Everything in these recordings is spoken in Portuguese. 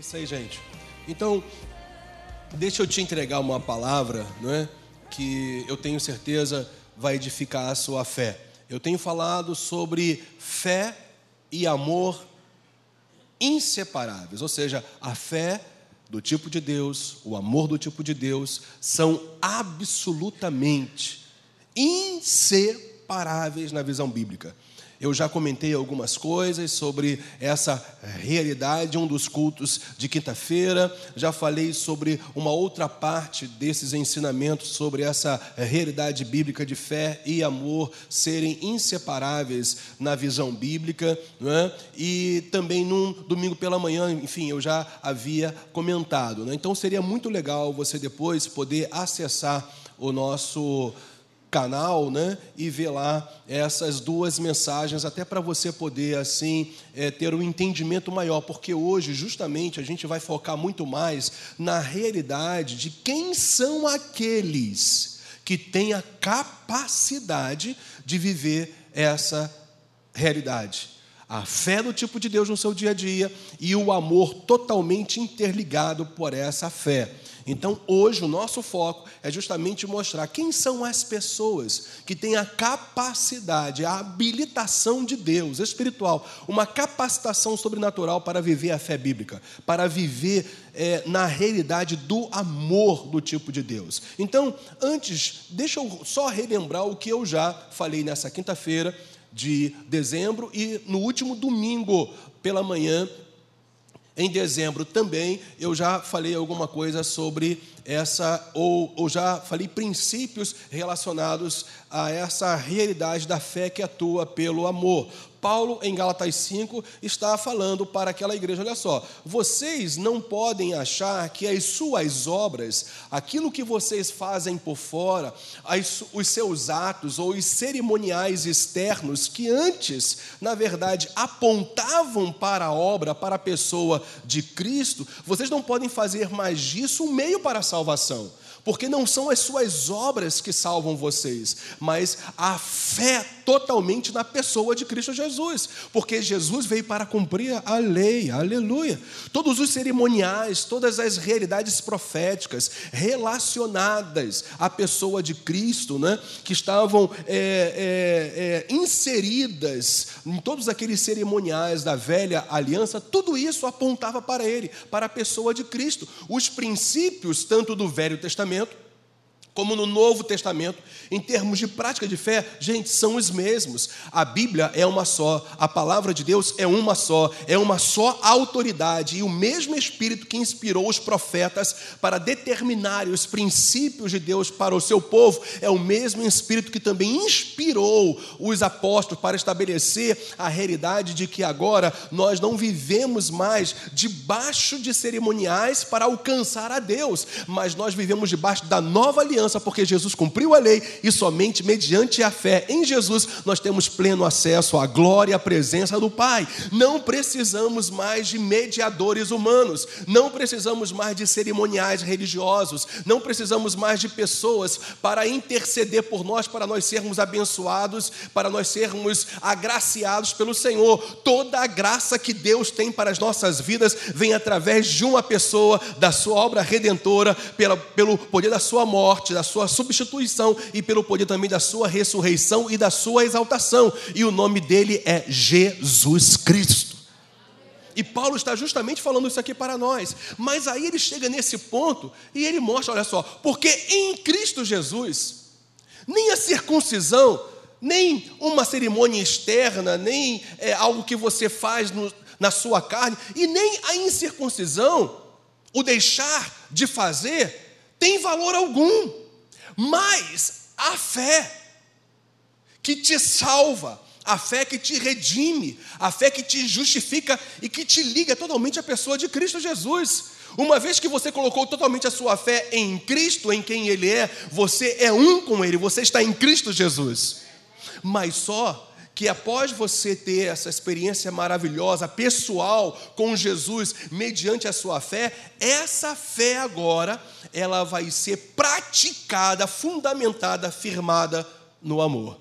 isso aí, gente. Então, deixa eu te entregar uma palavra, não é? Que eu tenho certeza vai edificar a sua fé. Eu tenho falado sobre fé e amor inseparáveis, ou seja, a fé do tipo de Deus, o amor do tipo de Deus são absolutamente inseparáveis na visão bíblica. Eu já comentei algumas coisas sobre essa realidade, um dos cultos de quinta-feira. Já falei sobre uma outra parte desses ensinamentos sobre essa realidade bíblica de fé e amor serem inseparáveis na visão bíblica. É? E também num domingo pela manhã, enfim, eu já havia comentado. É? Então seria muito legal você depois poder acessar o nosso canal, né, e ver lá essas duas mensagens, até para você poder assim é, ter um entendimento maior, porque hoje justamente a gente vai focar muito mais na realidade de quem são aqueles que têm a capacidade de viver essa realidade. A fé do tipo de Deus no seu dia a dia e o amor totalmente interligado por essa fé. Então, hoje, o nosso foco é justamente mostrar quem são as pessoas que têm a capacidade, a habilitação de Deus espiritual, uma capacitação sobrenatural para viver a fé bíblica, para viver é, na realidade do amor do tipo de Deus. Então, antes, deixa eu só relembrar o que eu já falei nessa quinta-feira de dezembro e no último domingo pela manhã em dezembro também eu já falei alguma coisa sobre essa, ou, ou já falei princípios relacionados a essa realidade da fé que atua pelo amor. Paulo, em Gálatas 5, está falando para aquela igreja: olha só, vocês não podem achar que as suas obras, aquilo que vocês fazem por fora, as, os seus atos ou os cerimoniais externos, que antes, na verdade, apontavam para a obra, para a pessoa de Cristo, vocês não podem fazer mais disso um meio para a salvação porque não são as suas obras que salvam vocês, mas a fé totalmente na pessoa de Cristo Jesus, porque Jesus veio para cumprir a lei, aleluia. Todos os cerimoniais, todas as realidades proféticas relacionadas à pessoa de Cristo, né, que estavam é, é, é, inseridas em todos aqueles cerimoniais da velha aliança, tudo isso apontava para ele, para a pessoa de Cristo. Os princípios, tanto do Velho Testamento, como no Novo Testamento, em termos de prática de fé, gente, são os mesmos. A Bíblia é uma só, a palavra de Deus é uma só, é uma só autoridade, e o mesmo Espírito que inspirou os profetas para determinar os princípios de Deus para o seu povo, é o mesmo Espírito que também inspirou os apóstolos para estabelecer a realidade de que agora nós não vivemos mais debaixo de cerimoniais para alcançar a Deus, mas nós vivemos debaixo da nova aliança porque Jesus cumpriu a lei e somente mediante a fé em Jesus nós temos pleno acesso à glória e à presença do Pai. Não precisamos mais de mediadores humanos, não precisamos mais de cerimoniais religiosos, não precisamos mais de pessoas para interceder por nós, para nós sermos abençoados, para nós sermos agraciados pelo Senhor. Toda a graça que Deus tem para as nossas vidas vem através de uma pessoa, da sua obra redentora, pela, pelo poder da sua morte morte, da sua substituição e pelo poder também da sua ressurreição e da sua exaltação. E o nome dele é Jesus Cristo. E Paulo está justamente falando isso aqui para nós. Mas aí ele chega nesse ponto e ele mostra, olha só, porque em Cristo Jesus, nem a circuncisão, nem uma cerimônia externa, nem é, algo que você faz no, na sua carne, e nem a incircuncisão, o deixar de fazer, tem valor algum. Mas a fé que te salva, a fé que te redime, a fé que te justifica e que te liga totalmente à pessoa de Cristo Jesus. Uma vez que você colocou totalmente a sua fé em Cristo, em quem Ele é, você é um com Ele, você está em Cristo Jesus. Mas só que após você ter essa experiência maravilhosa, pessoal, com Jesus, mediante a sua fé, essa fé agora, ela vai ser praticada, fundamentada, firmada no amor.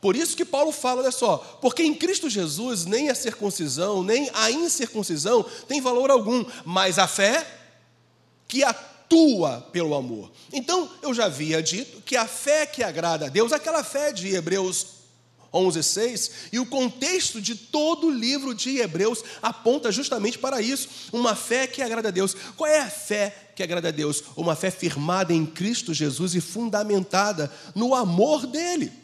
Por isso que Paulo fala, olha só, porque em Cristo Jesus nem a circuncisão, nem a incircuncisão tem valor algum, mas a fé que atua pelo amor. Então, eu já havia dito que a fé que agrada a Deus, aquela fé de Hebreus 11:6, e o contexto de todo o livro de Hebreus aponta justamente para isso, uma fé que agrada a Deus. Qual é a fé que agrada a Deus? Uma fé firmada em Cristo Jesus e fundamentada no amor dele.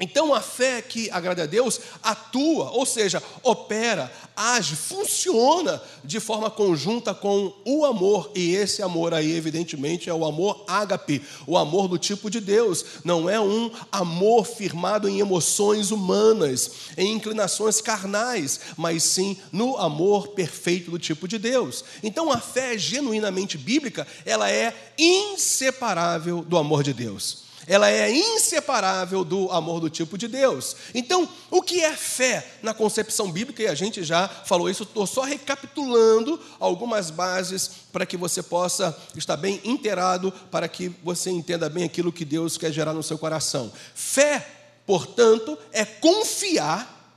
Então a fé que agrada a Deus atua, ou seja, opera, age, funciona de forma conjunta com o amor, e esse amor aí, evidentemente, é o amor ágape, o amor do tipo de Deus, não é um amor firmado em emoções humanas, em inclinações carnais, mas sim no amor perfeito do tipo de Deus. Então a fé genuinamente bíblica, ela é inseparável do amor de Deus ela é inseparável do amor do tipo de Deus. Então, o que é fé na concepção bíblica? E a gente já falou isso, estou só recapitulando algumas bases para que você possa estar bem inteirado, para que você entenda bem aquilo que Deus quer gerar no seu coração. Fé, portanto, é confiar,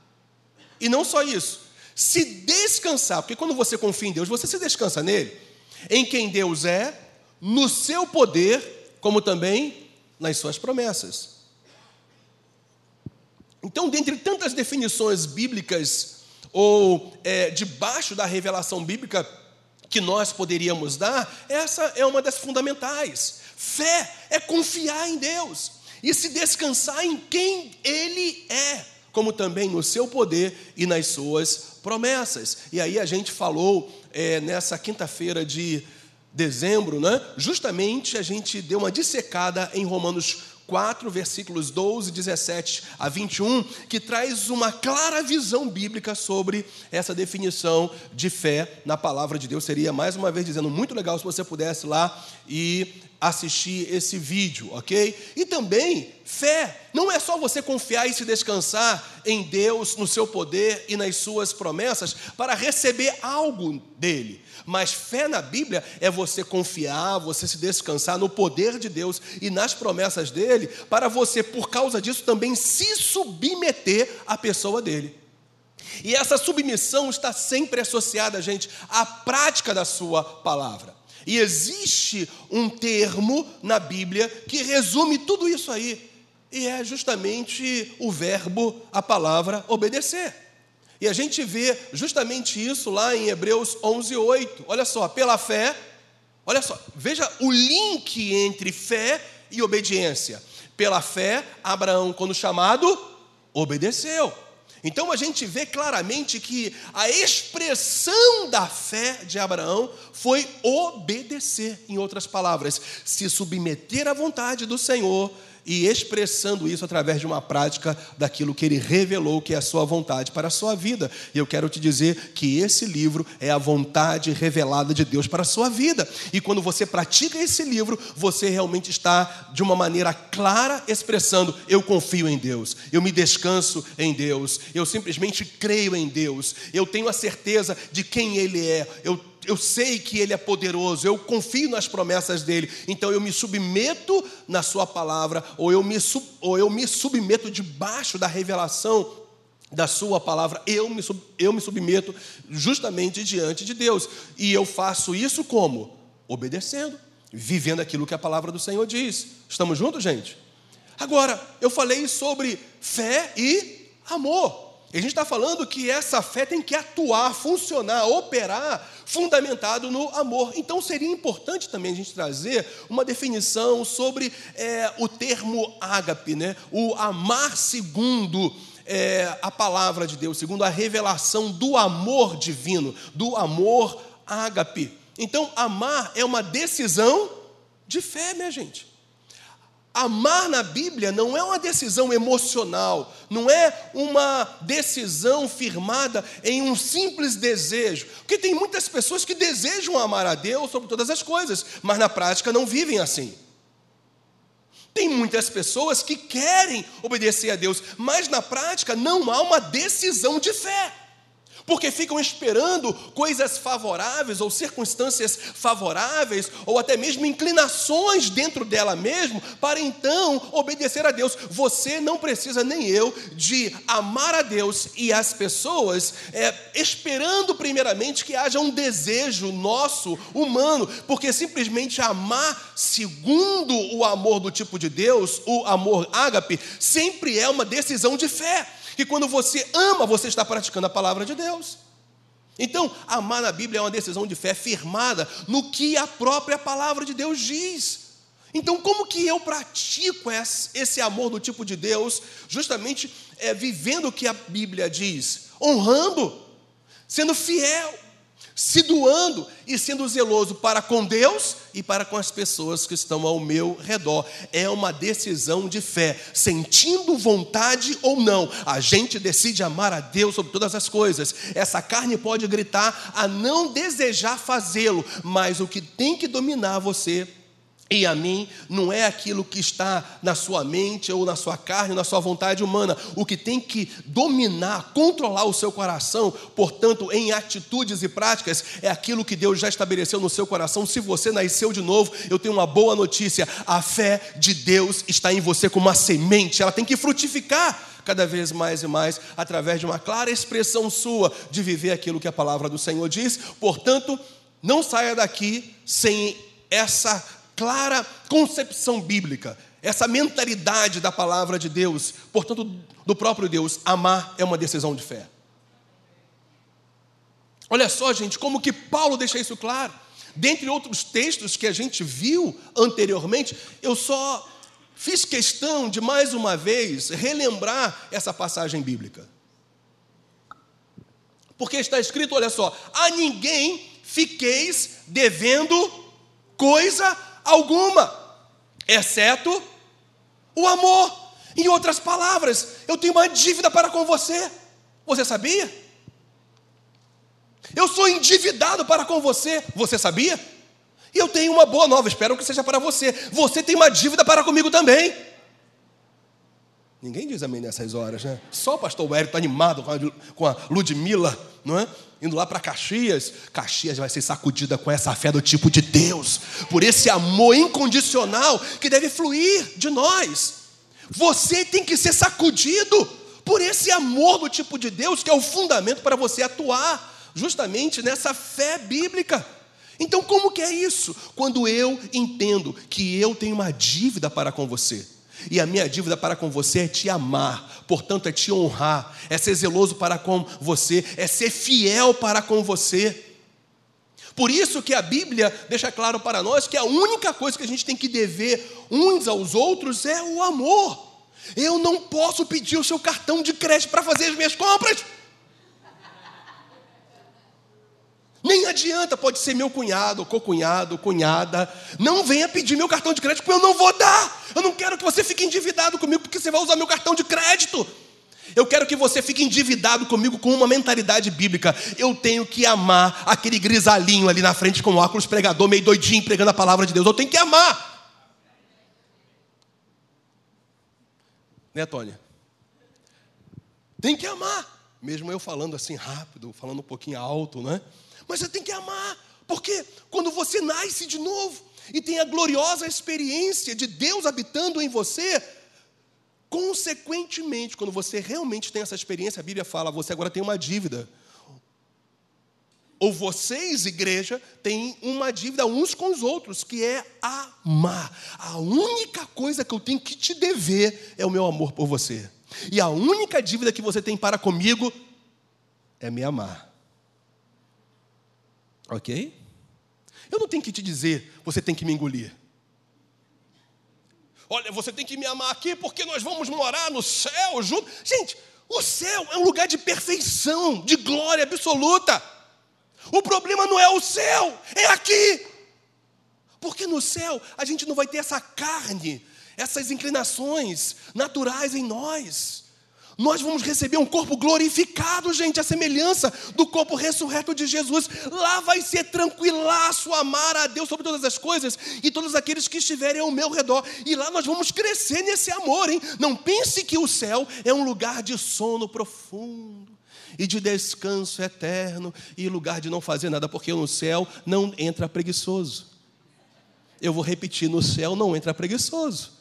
e não só isso, se descansar, porque quando você confia em Deus, você se descansa nele, em quem Deus é, no seu poder, como também nas suas promessas. Então, dentre tantas definições bíblicas, ou é, debaixo da revelação bíblica que nós poderíamos dar, essa é uma das fundamentais. Fé é confiar em Deus e se descansar em quem Ele é, como também no seu poder e nas suas promessas. E aí a gente falou é, nessa quinta-feira de dezembro, né? justamente a gente deu uma dissecada em Romanos 4, versículos 12, 17 a 21, que traz uma clara visão bíblica sobre essa definição de fé na palavra de Deus. Seria, mais uma vez, dizendo, muito legal se você pudesse lá e assistir esse vídeo, ok? E também, fé não é só você confiar e se descansar em Deus, no seu poder e nas suas promessas para receber algo dele. Mas fé na Bíblia é você confiar, você se descansar no poder de Deus e nas promessas dele, para você, por causa disso, também se submeter à pessoa dele. E essa submissão está sempre associada, gente, à prática da sua palavra. E existe um termo na Bíblia que resume tudo isso aí, e é justamente o verbo, a palavra obedecer. E a gente vê justamente isso lá em Hebreus 11, 8. Olha só, pela fé, olha só, veja o link entre fé e obediência. Pela fé, Abraão, quando chamado, obedeceu. Então a gente vê claramente que a expressão da fé de Abraão foi obedecer, em outras palavras, se submeter à vontade do Senhor e expressando isso através de uma prática daquilo que ele revelou que é a sua vontade para a sua vida. E eu quero te dizer que esse livro é a vontade revelada de Deus para a sua vida. E quando você pratica esse livro, você realmente está de uma maneira clara expressando: eu confio em Deus, eu me descanso em Deus, eu simplesmente creio em Deus, eu tenho a certeza de quem ele é, eu eu sei que Ele é poderoso, eu confio nas promessas dele, então eu me submeto na Sua palavra, ou eu me, ou eu me submeto debaixo da revelação da Sua palavra, eu me, eu me submeto justamente diante de Deus, e eu faço isso como? Obedecendo, vivendo aquilo que a palavra do Senhor diz. Estamos juntos, gente? Agora, eu falei sobre fé e amor. E a gente está falando que essa fé tem que atuar, funcionar, operar, fundamentado no amor. Então seria importante também a gente trazer uma definição sobre é, o termo ágape, né? o amar segundo é, a palavra de Deus, segundo a revelação do amor divino, do amor ágape. Então, amar é uma decisão de fé, minha gente. Amar na Bíblia não é uma decisão emocional, não é uma decisão firmada em um simples desejo. Porque tem muitas pessoas que desejam amar a Deus sobre todas as coisas, mas na prática não vivem assim. Tem muitas pessoas que querem obedecer a Deus, mas na prática não há uma decisão de fé. Porque ficam esperando coisas favoráveis ou circunstâncias favoráveis ou até mesmo inclinações dentro dela mesmo para então obedecer a Deus. Você não precisa nem eu de amar a Deus e as pessoas é, esperando primeiramente que haja um desejo nosso humano, porque simplesmente amar segundo o amor do tipo de Deus, o amor ágape, sempre é uma decisão de fé que quando você ama, você está praticando a palavra de Deus. Então, amar na Bíblia é uma decisão de fé firmada no que a própria palavra de Deus diz. Então, como que eu pratico esse amor do tipo de Deus, justamente é, vivendo o que a Bíblia diz? Honrando, sendo fiel, se doando e sendo zeloso para com Deus e para com as pessoas que estão ao meu redor. É uma decisão de fé, sentindo vontade ou não. A gente decide amar a Deus sobre todas as coisas. Essa carne pode gritar a não desejar fazê-lo, mas o que tem que dominar você e a mim não é aquilo que está na sua mente ou na sua carne, na sua vontade humana. O que tem que dominar, controlar o seu coração, portanto, em atitudes e práticas, é aquilo que Deus já estabeleceu no seu coração. Se você nasceu de novo, eu tenho uma boa notícia: a fé de Deus está em você como uma semente, ela tem que frutificar cada vez mais e mais através de uma clara expressão sua de viver aquilo que a palavra do Senhor diz. Portanto, não saia daqui sem essa clara concepção bíblica, essa mentalidade da palavra de Deus, portanto, do próprio Deus, amar é uma decisão de fé. Olha só, gente, como que Paulo deixa isso claro. Dentre outros textos que a gente viu anteriormente, eu só fiz questão de mais uma vez relembrar essa passagem bíblica. Porque está escrito, olha só, a ninguém fiqueis devendo coisa alguma, exceto o amor. Em outras palavras, eu tenho uma dívida para com você. Você sabia? Eu sou endividado para com você. Você sabia? E eu tenho uma boa nova, espero que seja para você. Você tem uma dívida para comigo também. Ninguém diz amém nessas horas, né? Só o pastor Hélio está animado com a, Ludmilla, não é? indo lá para Caxias, Caxias vai ser sacudida com essa fé do tipo de Deus, por esse amor incondicional que deve fluir de nós. Você tem que ser sacudido por esse amor do tipo de Deus, que é o fundamento para você atuar justamente nessa fé bíblica. Então, como que é isso? Quando eu entendo que eu tenho uma dívida para com você, e a minha dívida para com você é te amar, portanto, é te honrar, é ser zeloso para com você, é ser fiel para com você. Por isso que a Bíblia deixa claro para nós que a única coisa que a gente tem que dever uns aos outros é o amor. Eu não posso pedir o seu cartão de crédito para fazer as minhas compras. Nem adianta, pode ser meu cunhado, co-cunhado, cunhada. Não venha pedir meu cartão de crédito, porque eu não vou dar. Eu não quero que você fique endividado comigo, porque você vai usar meu cartão de crédito. Eu quero que você fique endividado comigo com uma mentalidade bíblica. Eu tenho que amar aquele grisalinho ali na frente com óculos pregador, meio doidinho, pregando a palavra de Deus. Eu tenho que amar. Né, Tônia? Tem que amar. Mesmo eu falando assim rápido, falando um pouquinho alto, né? Mas você tem que amar, porque quando você nasce de novo e tem a gloriosa experiência de Deus habitando em você, consequentemente, quando você realmente tem essa experiência, a Bíblia fala, você agora tem uma dívida. Ou vocês, igreja, têm uma dívida uns com os outros, que é amar. A única coisa que eu tenho que te dever é o meu amor por você. E a única dívida que você tem para comigo é me amar. Ok? Eu não tenho que te dizer, você tem que me engolir. Olha, você tem que me amar aqui porque nós vamos morar no céu junto. Gente, o céu é um lugar de perfeição, de glória absoluta. O problema não é o céu, é aqui. Porque no céu a gente não vai ter essa carne, essas inclinações naturais em nós. Nós vamos receber um corpo glorificado, gente, a semelhança do corpo ressurreto de Jesus. Lá vai ser tranquilaço amar a Deus sobre todas as coisas e todos aqueles que estiverem ao meu redor. E lá nós vamos crescer nesse amor, hein? Não pense que o céu é um lugar de sono profundo e de descanso eterno e lugar de não fazer nada, porque no céu não entra preguiçoso. Eu vou repetir: no céu não entra preguiçoso.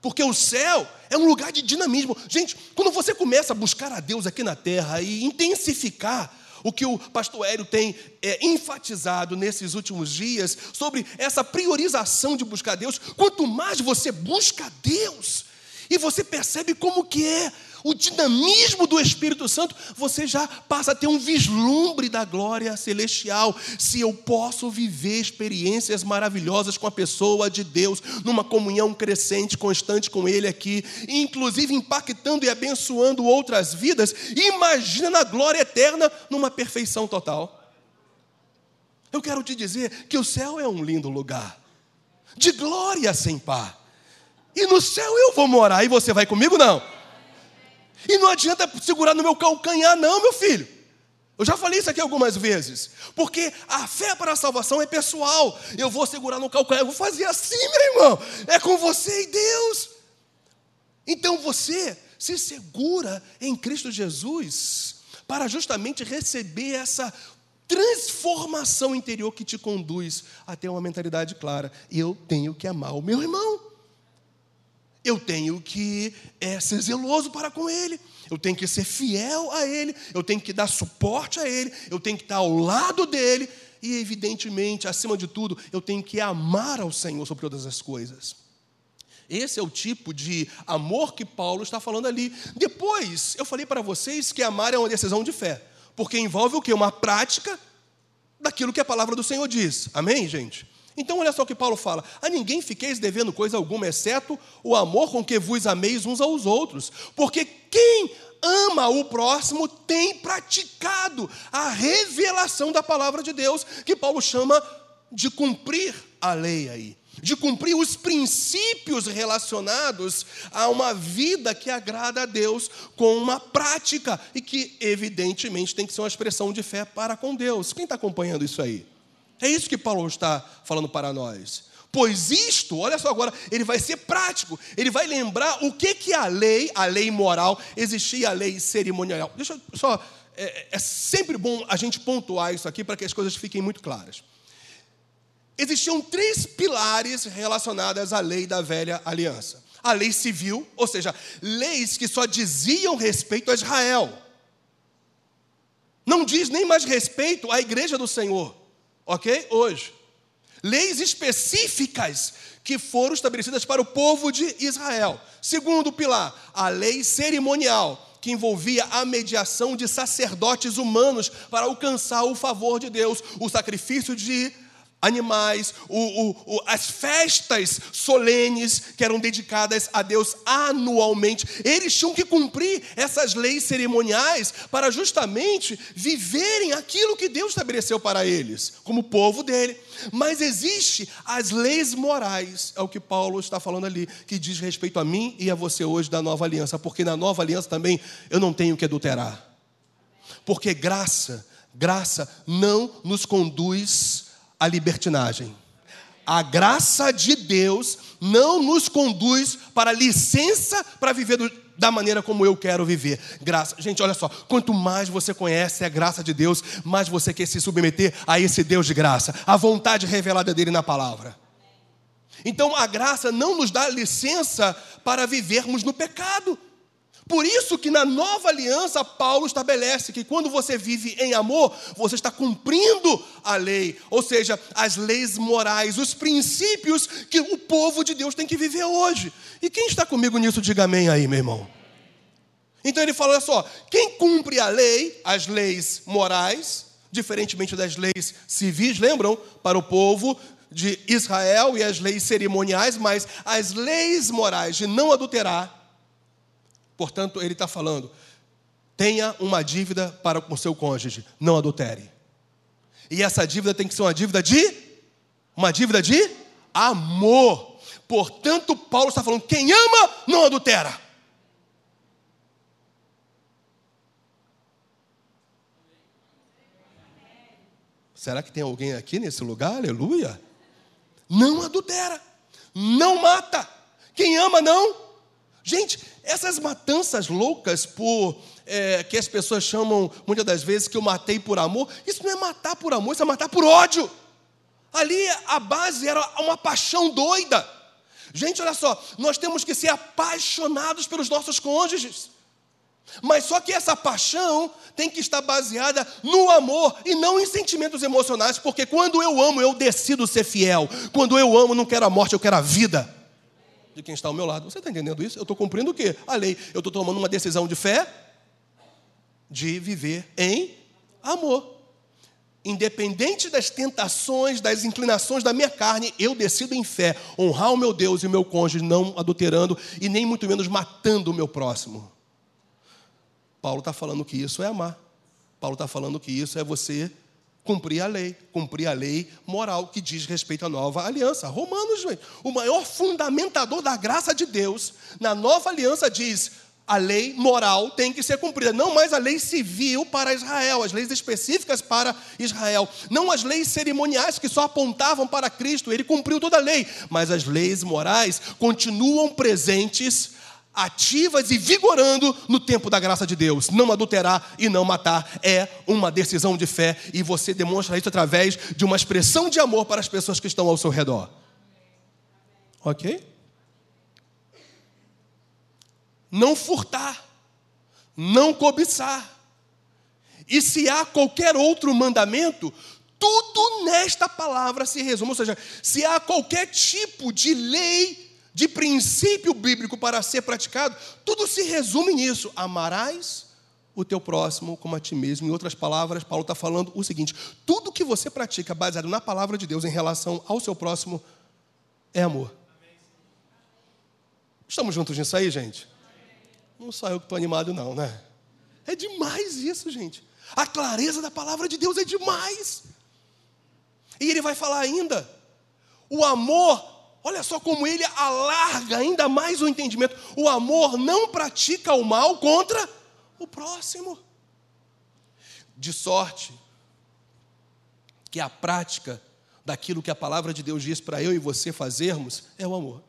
Porque o céu é um lugar de dinamismo. Gente, quando você começa a buscar a Deus aqui na terra e intensificar o que o pastor Hélio tem é, enfatizado nesses últimos dias sobre essa priorização de buscar Deus, quanto mais você busca Deus, e você percebe como que é o dinamismo do Espírito Santo, você já passa a ter um vislumbre da glória celestial. Se eu posso viver experiências maravilhosas com a pessoa de Deus, numa comunhão crescente, constante com Ele aqui, inclusive impactando e abençoando outras vidas, imagina na glória eterna, numa perfeição total. Eu quero te dizer que o céu é um lindo lugar, de glória sem par. E no céu eu vou morar, e você vai comigo? Não. E não adianta segurar no meu calcanhar, não, meu filho. Eu já falei isso aqui algumas vezes. Porque a fé para a salvação é pessoal. Eu vou segurar no calcanhar, eu vou fazer assim, meu irmão. É com você e Deus. Então você se segura em Cristo Jesus para justamente receber essa transformação interior que te conduz a ter uma mentalidade clara. Eu tenho que amar o meu irmão eu tenho que é, ser zeloso para com ele, eu tenho que ser fiel a ele, eu tenho que dar suporte a ele, eu tenho que estar ao lado dele, e evidentemente, acima de tudo, eu tenho que amar ao Senhor sobre todas as coisas. Esse é o tipo de amor que Paulo está falando ali. Depois, eu falei para vocês que amar é uma decisão de fé, porque envolve o que? Uma prática daquilo que a palavra do Senhor diz. Amém, gente? Então, olha só o que Paulo fala: A ninguém fiqueis devendo coisa alguma, exceto o amor com que vos ameis uns aos outros. Porque quem ama o próximo tem praticado a revelação da palavra de Deus, que Paulo chama de cumprir a lei aí. De cumprir os princípios relacionados a uma vida que agrada a Deus com uma prática e que, evidentemente, tem que ser uma expressão de fé para com Deus. Quem está acompanhando isso aí? É isso que Paulo está falando para nós. Pois isto, olha só agora, ele vai ser prático, ele vai lembrar o que que a lei, a lei moral, existia a lei cerimonial. Deixa eu só, é, é sempre bom a gente pontuar isso aqui para que as coisas fiquem muito claras. Existiam três pilares relacionados à lei da velha aliança. A lei civil, ou seja, leis que só diziam respeito a Israel. Não diz nem mais respeito à igreja do Senhor ok? Hoje. Leis específicas que foram estabelecidas para o povo de Israel. Segundo pilar, a lei cerimonial, que envolvia a mediação de sacerdotes humanos para alcançar o favor de Deus, o sacrifício de animais, o, o, o, as festas solenes que eram dedicadas a Deus anualmente. Eles tinham que cumprir essas leis cerimoniais para justamente viverem aquilo que Deus estabeleceu para eles, como povo dele. Mas existe as leis morais, é o que Paulo está falando ali, que diz respeito a mim e a você hoje da nova aliança, porque na nova aliança também eu não tenho que adulterar. Porque graça, graça não nos conduz a libertinagem. A graça de Deus não nos conduz para licença para viver do, da maneira como eu quero viver. Graça. Gente, olha só, quanto mais você conhece a graça de Deus, mais você quer se submeter a esse Deus de graça, a vontade revelada dele na palavra. Então a graça não nos dá licença para vivermos no pecado. Por isso que na nova aliança Paulo estabelece que quando você vive em amor, você está cumprindo a lei, ou seja, as leis morais, os princípios que o povo de Deus tem que viver hoje. E quem está comigo nisso, diga amém aí, meu irmão. Então ele fala olha só, quem cumpre a lei, as leis morais, diferentemente das leis civis, lembram? Para o povo de Israel e as leis cerimoniais, mas as leis morais de não adulterar, Portanto, ele está falando: tenha uma dívida para com seu cônjuge, não adultere. E essa dívida tem que ser uma dívida de uma dívida de amor. Portanto, Paulo está falando: quem ama não adultera. Será que tem alguém aqui nesse lugar? Aleluia. Não adultera, não mata. Quem ama não Gente, essas matanças loucas por é, que as pessoas chamam muitas das vezes que eu matei por amor, isso não é matar por amor, isso é matar por ódio. Ali a base era uma paixão doida. Gente, olha só, nós temos que ser apaixonados pelos nossos cônjuges. Mas só que essa paixão tem que estar baseada no amor e não em sentimentos emocionais, porque quando eu amo, eu decido ser fiel. Quando eu amo, não quero a morte, eu quero a vida. De quem está ao meu lado. Você está entendendo isso? Eu estou cumprindo o quê? A lei. Eu estou tomando uma decisão de fé de viver em amor. Independente das tentações, das inclinações da minha carne, eu decido em fé honrar o meu Deus e o meu cônjuge, não adulterando e nem muito menos matando o meu próximo. Paulo está falando que isso é amar. Paulo está falando que isso é você cumprir a lei, cumprir a lei moral que diz respeito à nova aliança. Romanos, o maior fundamentador da graça de Deus, na nova aliança diz: a lei moral tem que ser cumprida, não mais a lei civil para Israel, as leis específicas para Israel, não as leis cerimoniais que só apontavam para Cristo, ele cumpriu toda a lei, mas as leis morais continuam presentes, ativas e vigorando no tempo da graça de Deus. Não adulterar e não matar é uma decisão de fé e você demonstra isso através de uma expressão de amor para as pessoas que estão ao seu redor. Ok? não furtar, não cobiçar. E se há qualquer outro mandamento, tudo nesta palavra se resume. Ou seja, se há qualquer tipo de lei, de princípio bíblico para ser praticado, tudo se resume nisso: amarás o teu próximo como a ti mesmo. Em outras palavras, Paulo está falando o seguinte: tudo que você pratica baseado na palavra de Deus em relação ao seu próximo é amor. Estamos juntos nisso aí, gente? Não só eu que estou animado, não, né? É demais isso, gente. A clareza da palavra de Deus é demais. E ele vai falar ainda: o amor, olha só como ele alarga ainda mais o entendimento. O amor não pratica o mal contra o próximo. De sorte que a prática daquilo que a palavra de Deus diz para eu e você fazermos é o amor.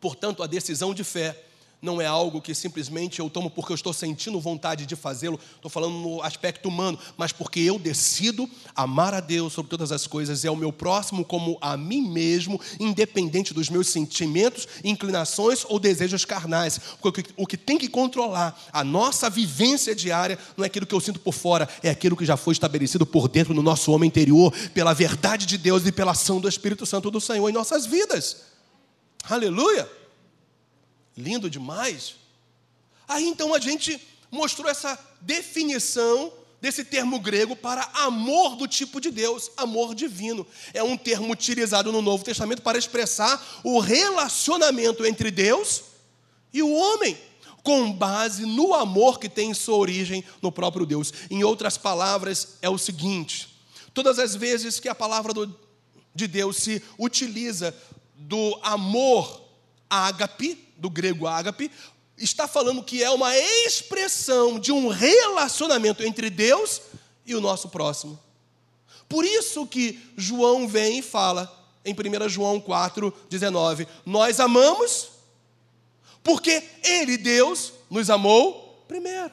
Portanto, a decisão de fé não é algo que simplesmente eu tomo porque eu estou sentindo vontade de fazê-lo, estou falando no aspecto humano, mas porque eu decido amar a Deus sobre todas as coisas e ao meu próximo como a mim mesmo, independente dos meus sentimentos, inclinações ou desejos carnais. Porque o que tem que controlar a nossa vivência diária não é aquilo que eu sinto por fora, é aquilo que já foi estabelecido por dentro no nosso homem interior, pela verdade de Deus e pela ação do Espírito Santo do Senhor em nossas vidas. Aleluia! Lindo demais. Aí então a gente mostrou essa definição desse termo grego para amor do tipo de Deus, amor divino. É um termo utilizado no Novo Testamento para expressar o relacionamento entre Deus e o homem, com base no amor que tem sua origem no próprio Deus. Em outras palavras, é o seguinte: todas as vezes que a palavra de Deus se utiliza do amor ágape, do grego ágape, está falando que é uma expressão de um relacionamento entre Deus e o nosso próximo. Por isso que João vem e fala em 1 João 4, 19: Nós amamos porque Ele, Deus, nos amou primeiro.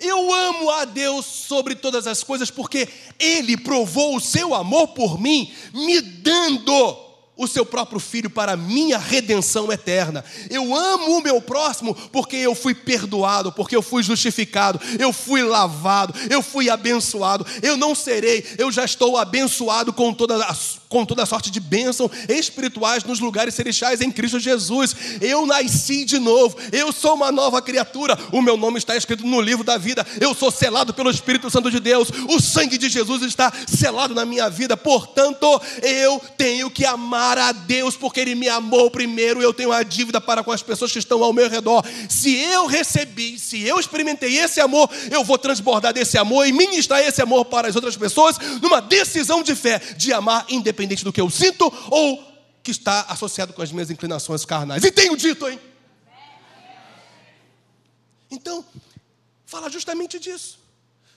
Eu amo a Deus sobre todas as coisas porque Ele provou o seu amor por mim, me dando o seu próprio filho para minha redenção eterna. Eu amo o meu próximo porque eu fui perdoado, porque eu fui justificado, eu fui lavado, eu fui abençoado. Eu não serei, eu já estou abençoado com toda a, com toda a sorte de bênção espirituais nos lugares celestiais em Cristo Jesus. Eu nasci de novo, eu sou uma nova criatura. O meu nome está escrito no livro da vida. Eu sou selado pelo Espírito Santo de Deus. O sangue de Jesus está selado na minha vida. Portanto, eu tenho que amar amar a Deus porque Ele me amou primeiro, eu tenho a dívida para com as pessoas que estão ao meu redor. Se eu recebi, se eu experimentei esse amor, eu vou transbordar desse amor e ministrar esse amor para as outras pessoas numa decisão de fé, de amar independente do que eu sinto ou que está associado com as minhas inclinações carnais. E tenho dito, hein? Então, fala justamente disso.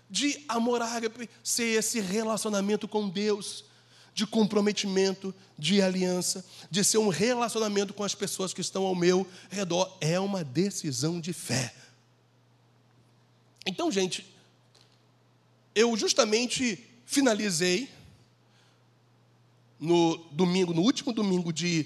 De amor ágape ser esse relacionamento com Deus de comprometimento, de aliança, de ser um relacionamento com as pessoas que estão ao meu redor. É uma decisão de fé. Então, gente, eu justamente finalizei no domingo, no último domingo de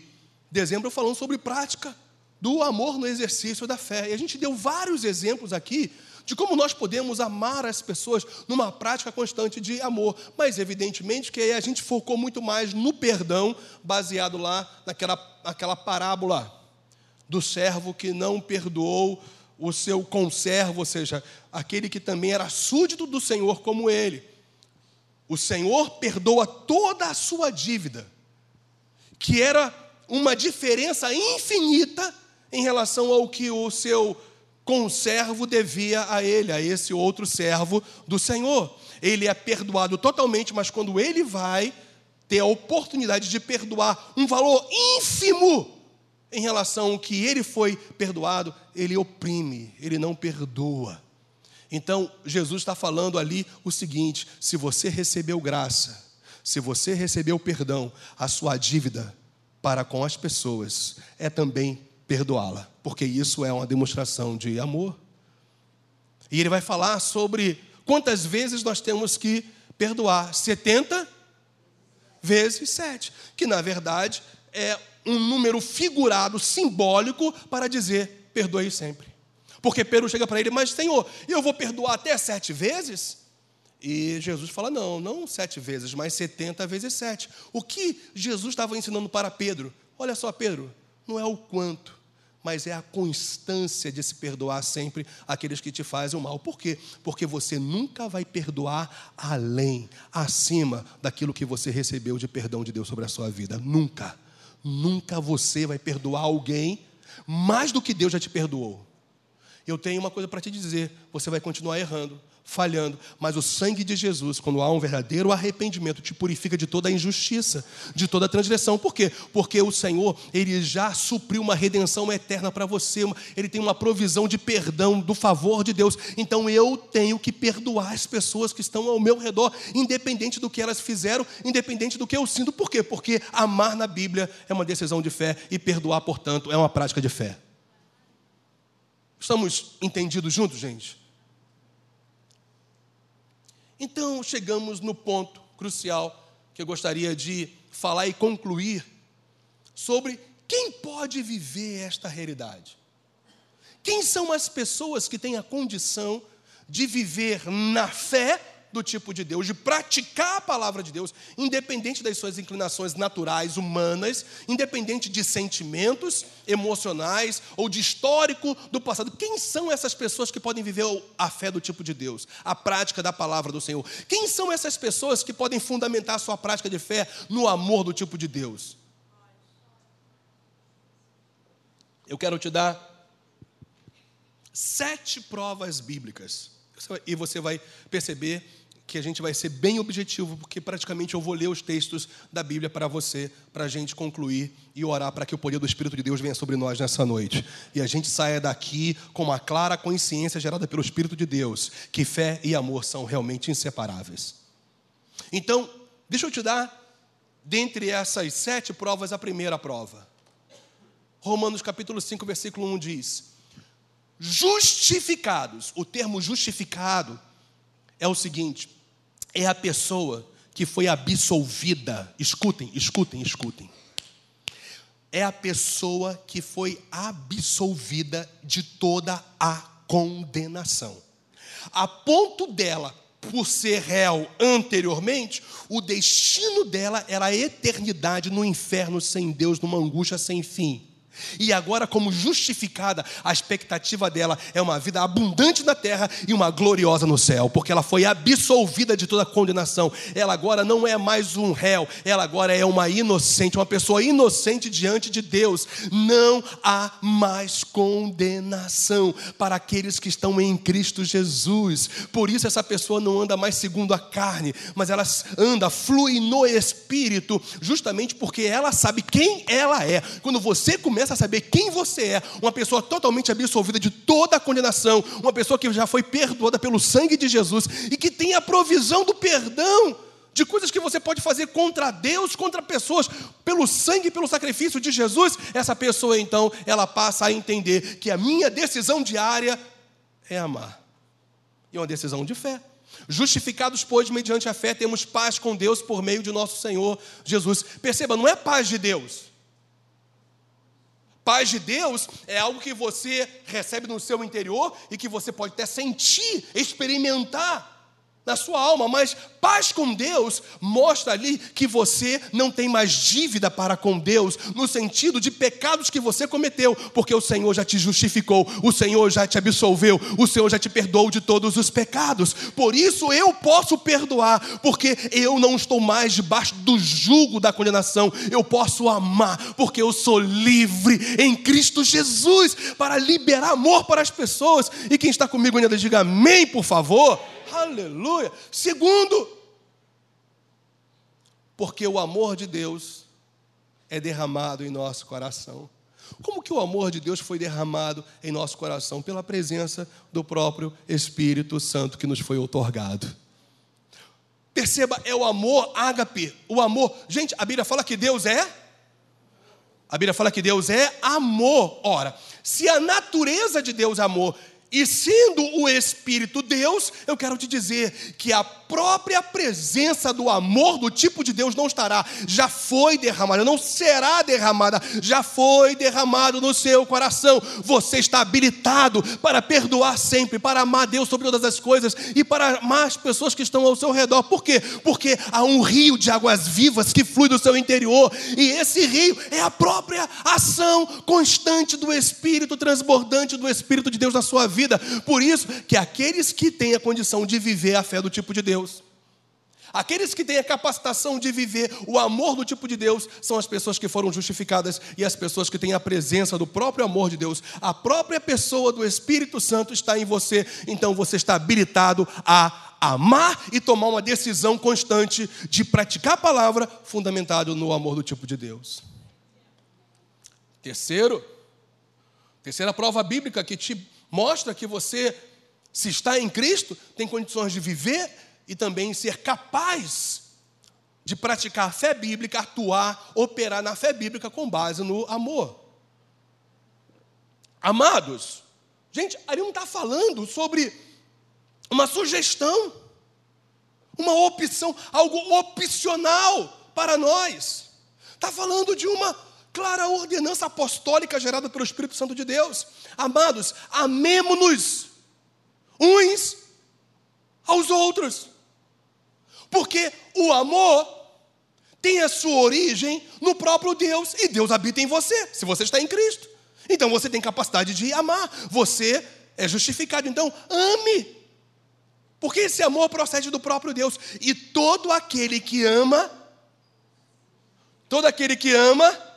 dezembro, falando sobre prática do amor no exercício da fé. E a gente deu vários exemplos aqui de como nós podemos amar as pessoas numa prática constante de amor. Mas, evidentemente, que aí a gente focou muito mais no perdão, baseado lá naquela, naquela parábola do servo que não perdoou o seu conservo, ou seja, aquele que também era súdito do Senhor como ele. O Senhor perdoa toda a sua dívida, que era uma diferença infinita em relação ao que o seu conservo devia a ele, a esse outro servo do Senhor. Ele é perdoado totalmente, mas quando ele vai ter a oportunidade de perdoar um valor ínfimo em relação ao que ele foi perdoado, ele oprime, ele não perdoa. Então, Jesus está falando ali o seguinte: se você recebeu graça, se você recebeu perdão, a sua dívida para com as pessoas é também perdoá-la, porque isso é uma demonstração de amor. E ele vai falar sobre quantas vezes nós temos que perdoar: 70 vezes 7, que na verdade é um número figurado, simbólico, para dizer perdoe sempre. Porque Pedro chega para ele, mas Senhor, eu vou perdoar até sete vezes? E Jesus fala: não, não sete vezes, mas setenta vezes sete. O que Jesus estava ensinando para Pedro? Olha só, Pedro, não é o quanto, mas é a constância de se perdoar sempre aqueles que te fazem o mal. Por quê? Porque você nunca vai perdoar além, acima daquilo que você recebeu de perdão de Deus sobre a sua vida. Nunca. Nunca você vai perdoar alguém mais do que Deus já te perdoou. Eu tenho uma coisa para te dizer: você vai continuar errando, falhando, mas o sangue de Jesus, quando há um verdadeiro arrependimento, te purifica de toda a injustiça, de toda a transgressão. Por quê? Porque o Senhor, ele já supriu uma redenção eterna para você, ele tem uma provisão de perdão, do favor de Deus. Então eu tenho que perdoar as pessoas que estão ao meu redor, independente do que elas fizeram, independente do que eu sinto. Por quê? Porque amar na Bíblia é uma decisão de fé e perdoar, portanto, é uma prática de fé. Estamos entendidos juntos, gente? Então, chegamos no ponto crucial que eu gostaria de falar e concluir sobre quem pode viver esta realidade. Quem são as pessoas que têm a condição de viver na fé do tipo de Deus, de praticar a palavra de Deus, independente das suas inclinações naturais, humanas, independente de sentimentos emocionais ou de histórico do passado. Quem são essas pessoas que podem viver a fé do tipo de Deus, a prática da palavra do Senhor? Quem são essas pessoas que podem fundamentar a sua prática de fé no amor do tipo de Deus? Eu quero te dar sete provas bíblicas. E você vai perceber que a gente vai ser bem objetivo, porque praticamente eu vou ler os textos da Bíblia para você, para a gente concluir e orar para que o poder do Espírito de Deus venha sobre nós nessa noite. E a gente saia daqui com uma clara consciência gerada pelo Espírito de Deus, que fé e amor são realmente inseparáveis. Então, deixa eu te dar, dentre essas sete provas, a primeira prova. Romanos capítulo 5, versículo 1 diz: Justificados, o termo justificado é o seguinte: é a pessoa que foi absolvida. Escutem, escutem, escutem. É a pessoa que foi absolvida de toda a condenação. A ponto dela, por ser réu anteriormente, o destino dela era a eternidade no inferno sem Deus, numa angústia sem fim. E agora, como justificada, a expectativa dela é uma vida abundante na terra e uma gloriosa no céu, porque ela foi absolvida de toda condenação. Ela agora não é mais um réu, ela agora é uma inocente, uma pessoa inocente diante de Deus. Não há mais condenação para aqueles que estão em Cristo Jesus. Por isso, essa pessoa não anda mais segundo a carne, mas ela anda, flui no espírito, justamente porque ela sabe quem ela é. Quando você começa a saber quem você é, uma pessoa totalmente absolvida de toda a condenação, uma pessoa que já foi perdoada pelo sangue de Jesus e que tem a provisão do perdão de coisas que você pode fazer contra Deus, contra pessoas, pelo sangue pelo sacrifício de Jesus, essa pessoa então, ela passa a entender que a minha decisão diária é amar. E é uma decisão de fé. Justificados, pois, mediante a fé, temos paz com Deus por meio de nosso Senhor Jesus. Perceba, não é paz de Deus. Paz de Deus é algo que você recebe no seu interior e que você pode até sentir, experimentar na sua alma, mas paz com Deus mostra ali que você não tem mais dívida para com Deus, no sentido de pecados que você cometeu, porque o Senhor já te justificou, o Senhor já te absolveu, o Senhor já te perdoou de todos os pecados. Por isso eu posso perdoar, porque eu não estou mais debaixo do jugo da condenação. Eu posso amar, porque eu sou livre em Cristo Jesus para liberar amor para as pessoas. E quem está comigo ainda diga amém, por favor. Aleluia. Segundo, porque o amor de Deus é derramado em nosso coração. Como que o amor de Deus foi derramado em nosso coração? Pela presença do próprio Espírito Santo que nos foi otorgado. Perceba, é o amor ágape, o amor. Gente, a Bíblia fala que Deus é. A Bíblia fala que Deus é amor. Ora, se a natureza de Deus é amor e sendo o Espírito Deus, eu quero te dizer que a própria presença do amor do tipo de Deus não estará, já foi derramada, não será derramada, já foi derramado no seu coração. Você está habilitado para perdoar sempre, para amar Deus sobre todas as coisas e para amar as pessoas que estão ao seu redor. Por quê? Porque há um rio de águas vivas que flui do seu interior, e esse rio é a própria ação constante do Espírito transbordante do Espírito de Deus na sua vida vida. Por isso que aqueles que têm a condição de viver a fé do tipo de Deus, aqueles que têm a capacitação de viver o amor do tipo de Deus, são as pessoas que foram justificadas e as pessoas que têm a presença do próprio amor de Deus. A própria pessoa do Espírito Santo está em você, então você está habilitado a amar e tomar uma decisão constante de praticar a palavra fundamentado no amor do tipo de Deus. Terceiro, terceira prova bíblica que te mostra que você, se está em Cristo, tem condições de viver e também ser capaz de praticar a fé bíblica, atuar, operar na fé bíblica com base no amor. Amados, gente, ali não está falando sobre uma sugestão, uma opção, algo opcional para nós. Está falando de uma clara ordenança apostólica gerada pelo Espírito Santo de Deus. Amados, amemo-nos uns aos outros, porque o amor tem a sua origem no próprio Deus e Deus habita em você, se você está em Cristo. Então você tem capacidade de amar, você é justificado. Então, ame, porque esse amor procede do próprio Deus e todo aquele que ama, todo aquele que ama,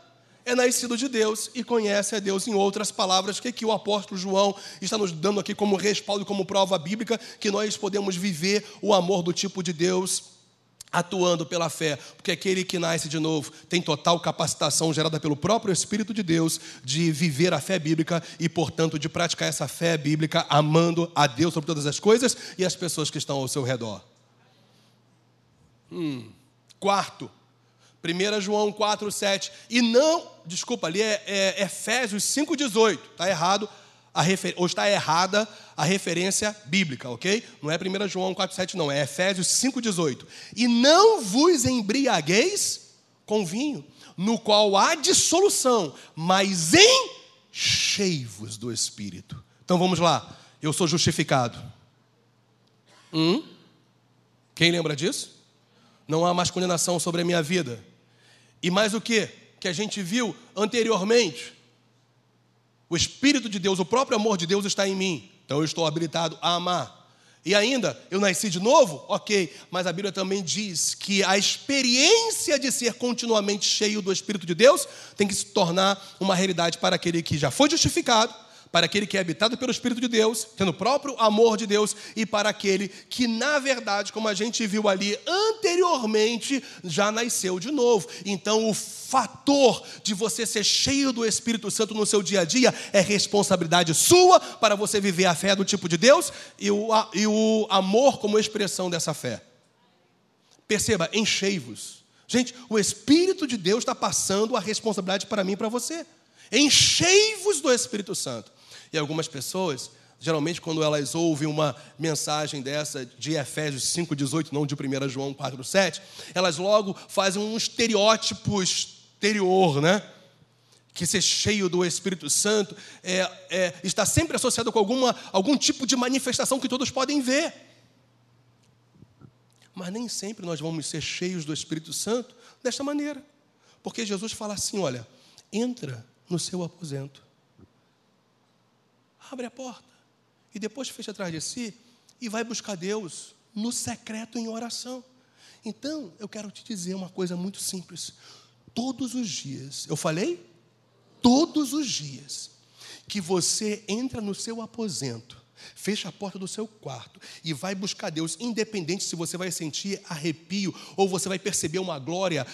é nascido de Deus e conhece a Deus. Em outras palavras, o que, que o apóstolo João está nos dando aqui como respaldo, como prova bíblica, que nós podemos viver o amor do tipo de Deus atuando pela fé, porque aquele que nasce de novo tem total capacitação gerada pelo próprio Espírito de Deus de viver a fé bíblica e, portanto, de praticar essa fé bíblica amando a Deus sobre todas as coisas e as pessoas que estão ao seu redor. Hum. Quarto, 1 João 4, 7. E não, desculpa, ali é, é Efésios 5, 18. Está errado, a refer, ou está errada a referência bíblica, ok? Não é 1 João 4, 7, não, é Efésios 5, 18. E não vos embriagueis com vinho, no qual há dissolução, mas enchei-vos do Espírito. Então vamos lá, eu sou justificado. Hum? Quem lembra disso? Não há mais condenação sobre a minha vida. E mais o que? Que a gente viu anteriormente. O Espírito de Deus, o próprio amor de Deus está em mim. Então eu estou habilitado a amar. E ainda, eu nasci de novo? Ok, mas a Bíblia também diz que a experiência de ser continuamente cheio do Espírito de Deus tem que se tornar uma realidade para aquele que já foi justificado para aquele que é habitado pelo Espírito de Deus, tendo o próprio amor de Deus, e para aquele que, na verdade, como a gente viu ali anteriormente, já nasceu de novo. Então, o fator de você ser cheio do Espírito Santo no seu dia a dia é responsabilidade sua para você viver a fé do tipo de Deus e o, e o amor como expressão dessa fé. Perceba, enchei-vos. Gente, o Espírito de Deus está passando a responsabilidade para mim e para você. Enchei-vos do Espírito Santo. E algumas pessoas, geralmente, quando elas ouvem uma mensagem dessa de Efésios 5,18, não de 1 João 4,7, elas logo fazem um estereótipo exterior, né? Que ser cheio do Espírito Santo é, é, está sempre associado com alguma, algum tipo de manifestação que todos podem ver. Mas nem sempre nós vamos ser cheios do Espírito Santo desta maneira. Porque Jesus fala assim: olha, entra no seu aposento, abre a porta, e depois fecha atrás de si e vai buscar Deus no secreto em oração. Então, eu quero te dizer uma coisa muito simples. Todos os dias, eu falei? Todos os dias que você entra no seu aposento, Fecha a porta do seu quarto e vai buscar Deus, independente se você vai sentir arrepio ou você vai perceber uma glória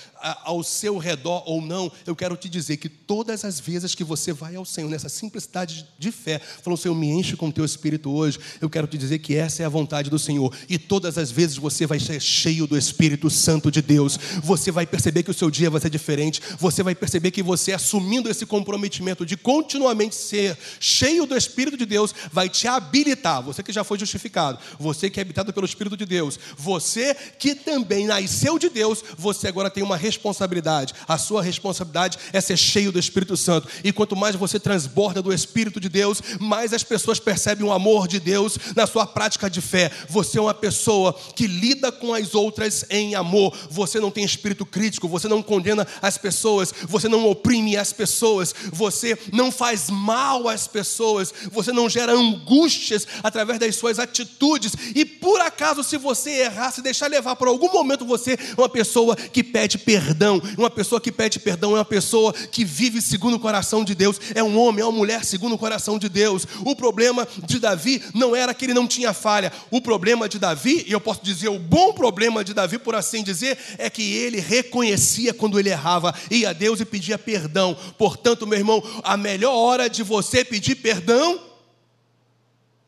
ao seu redor ou não. Eu quero te dizer que todas as vezes que você vai ao Senhor, nessa simplicidade de fé, falando, Senhor, me enche com teu espírito hoje, eu quero te dizer que essa é a vontade do Senhor. E todas as vezes você vai ser cheio do Espírito Santo de Deus. Você vai perceber que o seu dia vai ser diferente. Você vai perceber que você, assumindo esse comprometimento de continuamente ser cheio do Espírito de Deus, vai te habilitar habilitar, você que já foi justificado, você que é habitado pelo Espírito de Deus, você que também nasceu de Deus, você agora tem uma responsabilidade. A sua responsabilidade é ser cheio do Espírito Santo. E quanto mais você transborda do Espírito de Deus, mais as pessoas percebem o amor de Deus na sua prática de fé. Você é uma pessoa que lida com as outras em amor. Você não tem espírito crítico, você não condena as pessoas, você não oprime as pessoas, você não faz mal às pessoas, você não gera angústia angústias, através das suas atitudes. E por acaso, se você errar, se deixar levar por algum momento, você é uma pessoa que pede perdão. Uma pessoa que pede perdão é uma pessoa que vive segundo o coração de Deus. É um homem, é uma mulher segundo o coração de Deus. O problema de Davi não era que ele não tinha falha. O problema de Davi, e eu posso dizer o bom problema de Davi, por assim dizer, é que ele reconhecia quando ele errava, ia a Deus e pedia perdão. Portanto, meu irmão, a melhor hora de você pedir perdão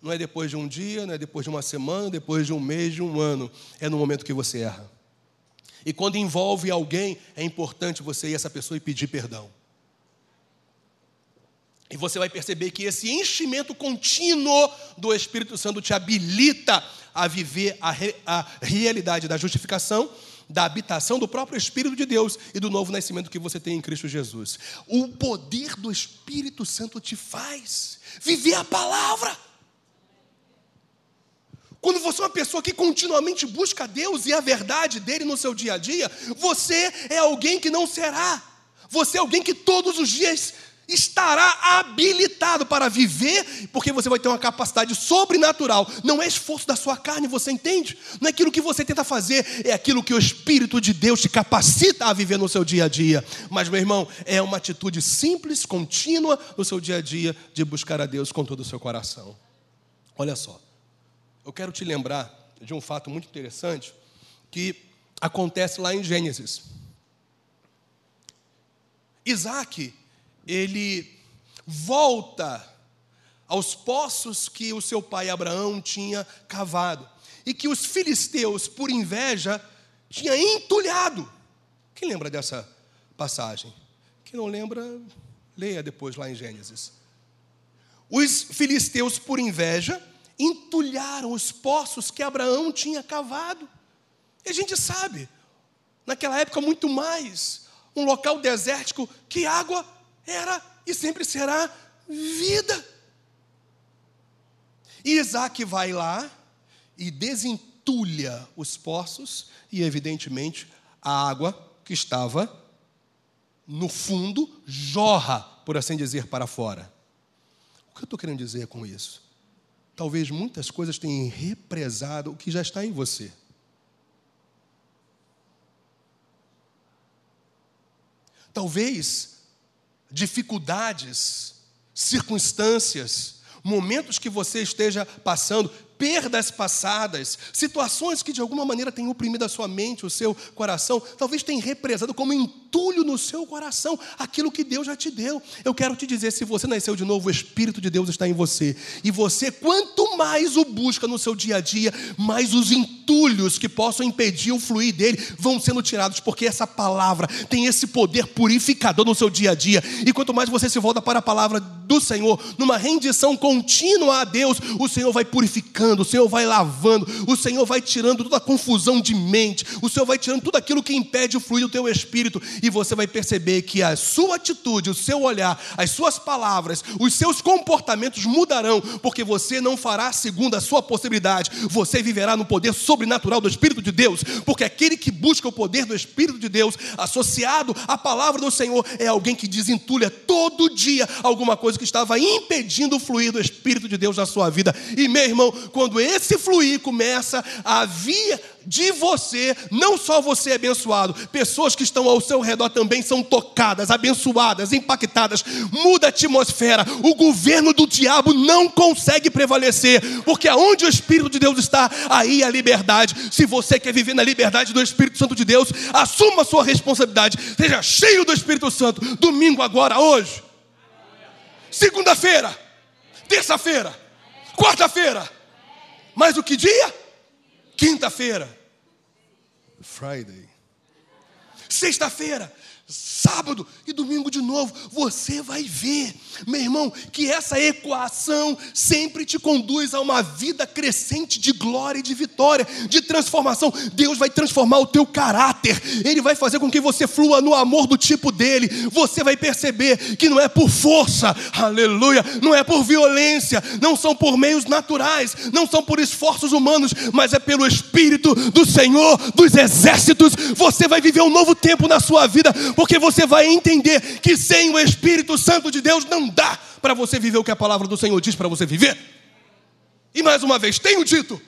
não é depois de um dia, não é depois de uma semana, depois de um mês, de um ano. É no momento que você erra. E quando envolve alguém, é importante você ir a essa pessoa e pedir perdão. E você vai perceber que esse enchimento contínuo do Espírito Santo te habilita a viver a, re, a realidade da justificação, da habitação do próprio Espírito de Deus e do novo nascimento que você tem em Cristo Jesus. O poder do Espírito Santo te faz viver a palavra. Quando você é uma pessoa que continuamente busca Deus e a verdade dele no seu dia a dia, você é alguém que não será. Você é alguém que todos os dias estará habilitado para viver, porque você vai ter uma capacidade sobrenatural. Não é esforço da sua carne, você entende? Não é aquilo que você tenta fazer, é aquilo que o Espírito de Deus te capacita a viver no seu dia a dia. Mas, meu irmão, é uma atitude simples, contínua no seu dia a dia de buscar a Deus com todo o seu coração. Olha só eu quero te lembrar de um fato muito interessante que acontece lá em Gênesis. Isaac, ele volta aos poços que o seu pai Abraão tinha cavado e que os filisteus, por inveja, tinham entulhado. Quem lembra dessa passagem? Quem não lembra, leia depois lá em Gênesis. Os filisteus, por inveja, entulharam os poços que Abraão tinha cavado. E a gente sabe, naquela época, muito mais, um local desértico, que água era e sempre será vida. E Isaac vai lá e desentulha os poços, e evidentemente a água que estava no fundo jorra, por assim dizer, para fora. O que eu estou querendo dizer com isso? Talvez muitas coisas tenham represado o que já está em você. Talvez dificuldades, circunstâncias, momentos que você esteja passando, perdas passadas, situações que de alguma maneira têm oprimido a sua mente, o seu coração, talvez tenham represado como entulho no seu coração aquilo que Deus já te deu. Eu quero te dizer, se você nasceu de novo, o Espírito de Deus está em você. E você, quanto mais o busca no seu dia a dia, mais os entulhos que possam impedir o fluir dele vão sendo tirados, porque essa palavra tem esse poder purificador no seu dia a dia. E quanto mais você se volta para a palavra do Senhor, numa rendição contínua a Deus, o Senhor vai purificando, o Senhor vai lavando, o Senhor vai tirando toda a confusão de mente, o Senhor vai tirando tudo aquilo que impede o fluir do teu espírito, e você vai perceber que a sua atitude, o seu olhar, as suas palavras, os seus comportamentos mudarão, porque você não fará segundo a sua possibilidade, você viverá no poder sobrenatural do Espírito de Deus, porque aquele que busca o poder do Espírito de Deus, associado à palavra do Senhor, é alguém que desentulha todo dia alguma coisa que estava impedindo o fluir do Espírito de Deus na sua vida. E meu irmão, quando esse fluir começa a vir de você, não só você é abençoado, pessoas que estão ao seu redor também são tocadas, abençoadas, impactadas. Muda a atmosfera. O governo do diabo não consegue prevalecer, porque aonde o Espírito de Deus está, aí a liberdade. Se você quer viver na liberdade do Espírito Santo de Deus, assuma a sua responsabilidade. Seja cheio do Espírito Santo. Domingo agora, hoje. Segunda-feira, terça-feira, quarta-feira. Mais o que dia? Quinta-feira. Friday. Sexta-feira sábado e domingo de novo, você vai ver, meu irmão, que essa equação sempre te conduz a uma vida crescente de glória e de vitória, de transformação. Deus vai transformar o teu caráter, Ele vai fazer com que você flua no amor do tipo dele. Você vai perceber que não é por força, aleluia, não é por violência, não são por meios naturais, não são por esforços humanos, mas é pelo Espírito do Senhor dos exércitos. Você vai viver um novo tempo na sua vida porque você vai entender que sem o Espírito Santo de Deus não dá para você viver o que a palavra do Senhor diz para você viver. E mais uma vez, tenho dito,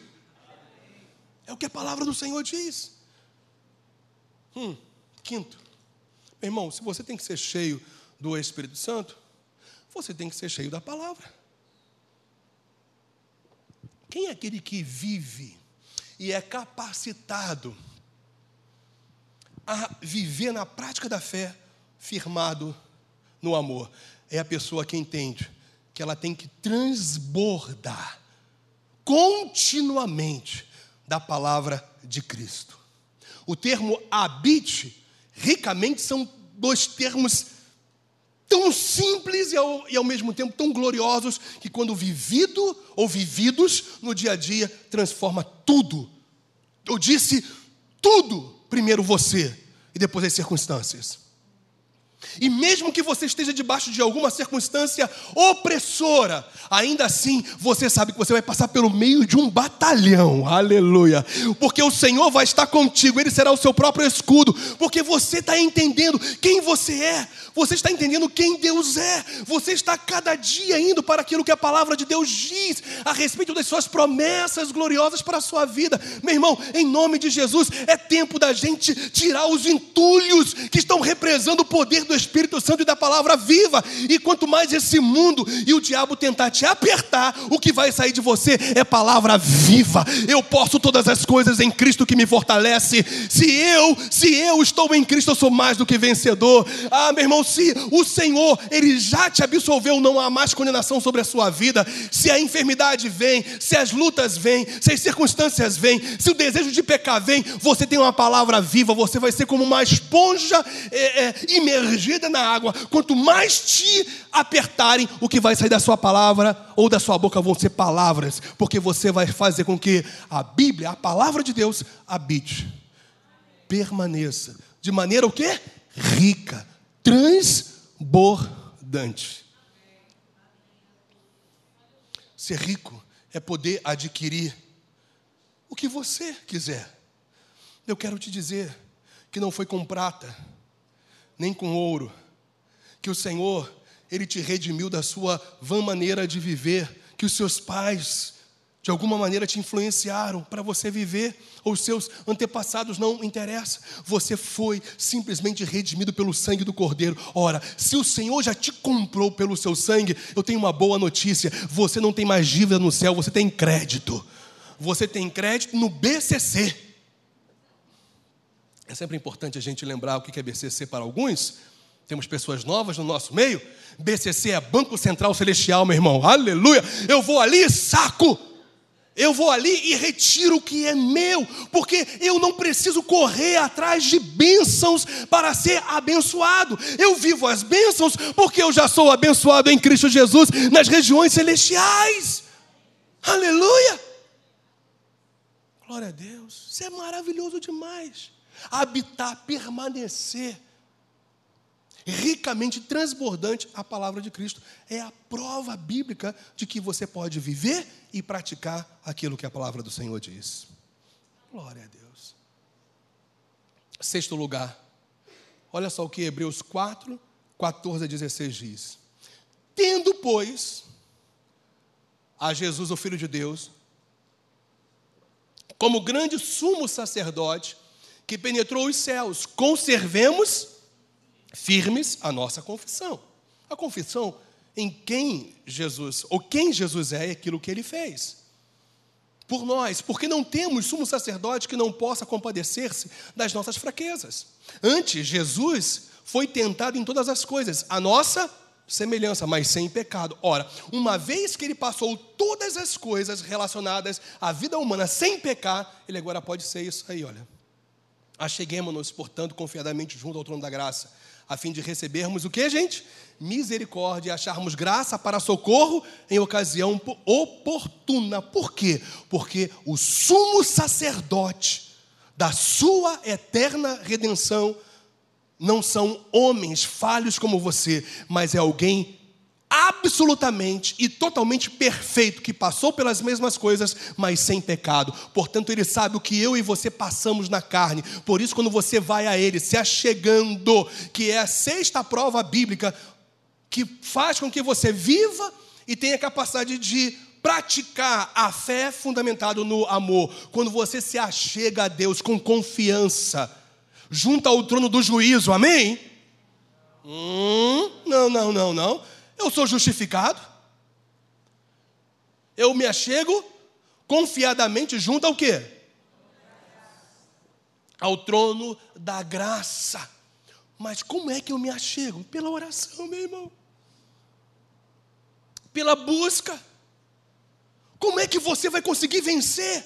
é o que a palavra do Senhor diz. Hum, quinto, meu irmão, se você tem que ser cheio do Espírito Santo, você tem que ser cheio da palavra. Quem é aquele que vive e é capacitado a viver na prática da fé, firmado no amor. É a pessoa que entende que ela tem que transbordar continuamente da palavra de Cristo. O termo habite, ricamente, são dois termos tão simples e ao, e ao, mesmo tempo tão gloriosos que, quando vivido ou vividos no dia a dia, transforma tudo. Eu disse tudo primeiro você e depois as circunstâncias. E mesmo que você esteja debaixo de alguma circunstância opressora, ainda assim você sabe que você vai passar pelo meio de um batalhão, aleluia, porque o Senhor vai estar contigo, Ele será o seu próprio escudo, porque você está entendendo quem você é, você está entendendo quem Deus é, você está cada dia indo para aquilo que a palavra de Deus diz a respeito das suas promessas gloriosas para a sua vida, meu irmão, em nome de Jesus, é tempo da gente tirar os entulhos que estão represando o poder do do Espírito Santo e da palavra viva. E quanto mais esse mundo e o diabo tentar te apertar, o que vai sair de você é palavra viva. Eu posso todas as coisas em Cristo que me fortalece. Se eu, se eu estou em Cristo, eu sou mais do que vencedor. Ah, meu irmão, se o Senhor, ele já te absolveu, não há mais condenação sobre a sua vida. Se a enfermidade vem, se as lutas vêm, se as circunstâncias vêm, se o desejo de pecar vem, você tem uma palavra viva, você vai ser como uma esponja é, é, imergida na água, quanto mais te apertarem, o que vai sair da sua palavra ou da sua boca vão ser palavras, porque você vai fazer com que a Bíblia, a palavra de Deus, habite, permaneça, de maneira o quê? Rica, transbordante. Ser rico é poder adquirir o que você quiser. Eu quero te dizer que não foi com prata, nem com ouro, que o Senhor, Ele te redimiu da sua vã maneira de viver, que os seus pais, de alguma maneira, te influenciaram para você viver, ou os seus antepassados, não interessa, você foi simplesmente redimido pelo sangue do Cordeiro. Ora, se o Senhor já te comprou pelo seu sangue, eu tenho uma boa notícia: você não tem mais dívida no céu, você tem crédito. você tem crédito no BCC. É sempre importante a gente lembrar o que é BCC para alguns. Temos pessoas novas no nosso meio. BCC é Banco Central Celestial, meu irmão. Aleluia! Eu vou ali e saco. Eu vou ali e retiro o que é meu, porque eu não preciso correr atrás de bênçãos para ser abençoado. Eu vivo as bênçãos porque eu já sou abençoado em Cristo Jesus nas regiões celestiais. Aleluia! Glória a Deus. Isso é maravilhoso demais. Habitar, permanecer ricamente transbordante a palavra de Cristo. É a prova bíblica de que você pode viver e praticar aquilo que a palavra do Senhor diz. Glória a Deus. Sexto lugar. Olha só o que Hebreus 4, 14 a 16 diz. Tendo, pois, a Jesus, o Filho de Deus, como grande sumo sacerdote que penetrou os céus, conservemos firmes a nossa confissão. A confissão em quem Jesus, ou quem Jesus é e aquilo que ele fez. Por nós, porque não temos sumo sacerdote que não possa compadecer-se das nossas fraquezas. Antes, Jesus foi tentado em todas as coisas, a nossa semelhança, mas sem pecado. Ora, uma vez que ele passou todas as coisas relacionadas à vida humana sem pecar, ele agora pode ser isso aí, olha. Acheguemos-nos, portanto, confiadamente junto ao trono da graça a fim de recebermos o que, gente? Misericórdia e acharmos graça para socorro em ocasião oportuna. Por quê? Porque o sumo sacerdote da sua eterna redenção não são homens falhos como você, mas é alguém absolutamente e totalmente perfeito, que passou pelas mesmas coisas, mas sem pecado. Portanto, ele sabe o que eu e você passamos na carne. Por isso, quando você vai a ele, se achegando, que é a sexta prova bíblica, que faz com que você viva e tenha capacidade de praticar a fé fundamentada no amor. Quando você se achega a Deus com confiança, junto ao trono do juízo, amém? Hum, não, não, não, não eu sou justificado. Eu me achego confiadamente junto ao quê? Ao trono da graça. Mas como é que eu me achego? Pela oração, meu irmão. Pela busca. Como é que você vai conseguir vencer?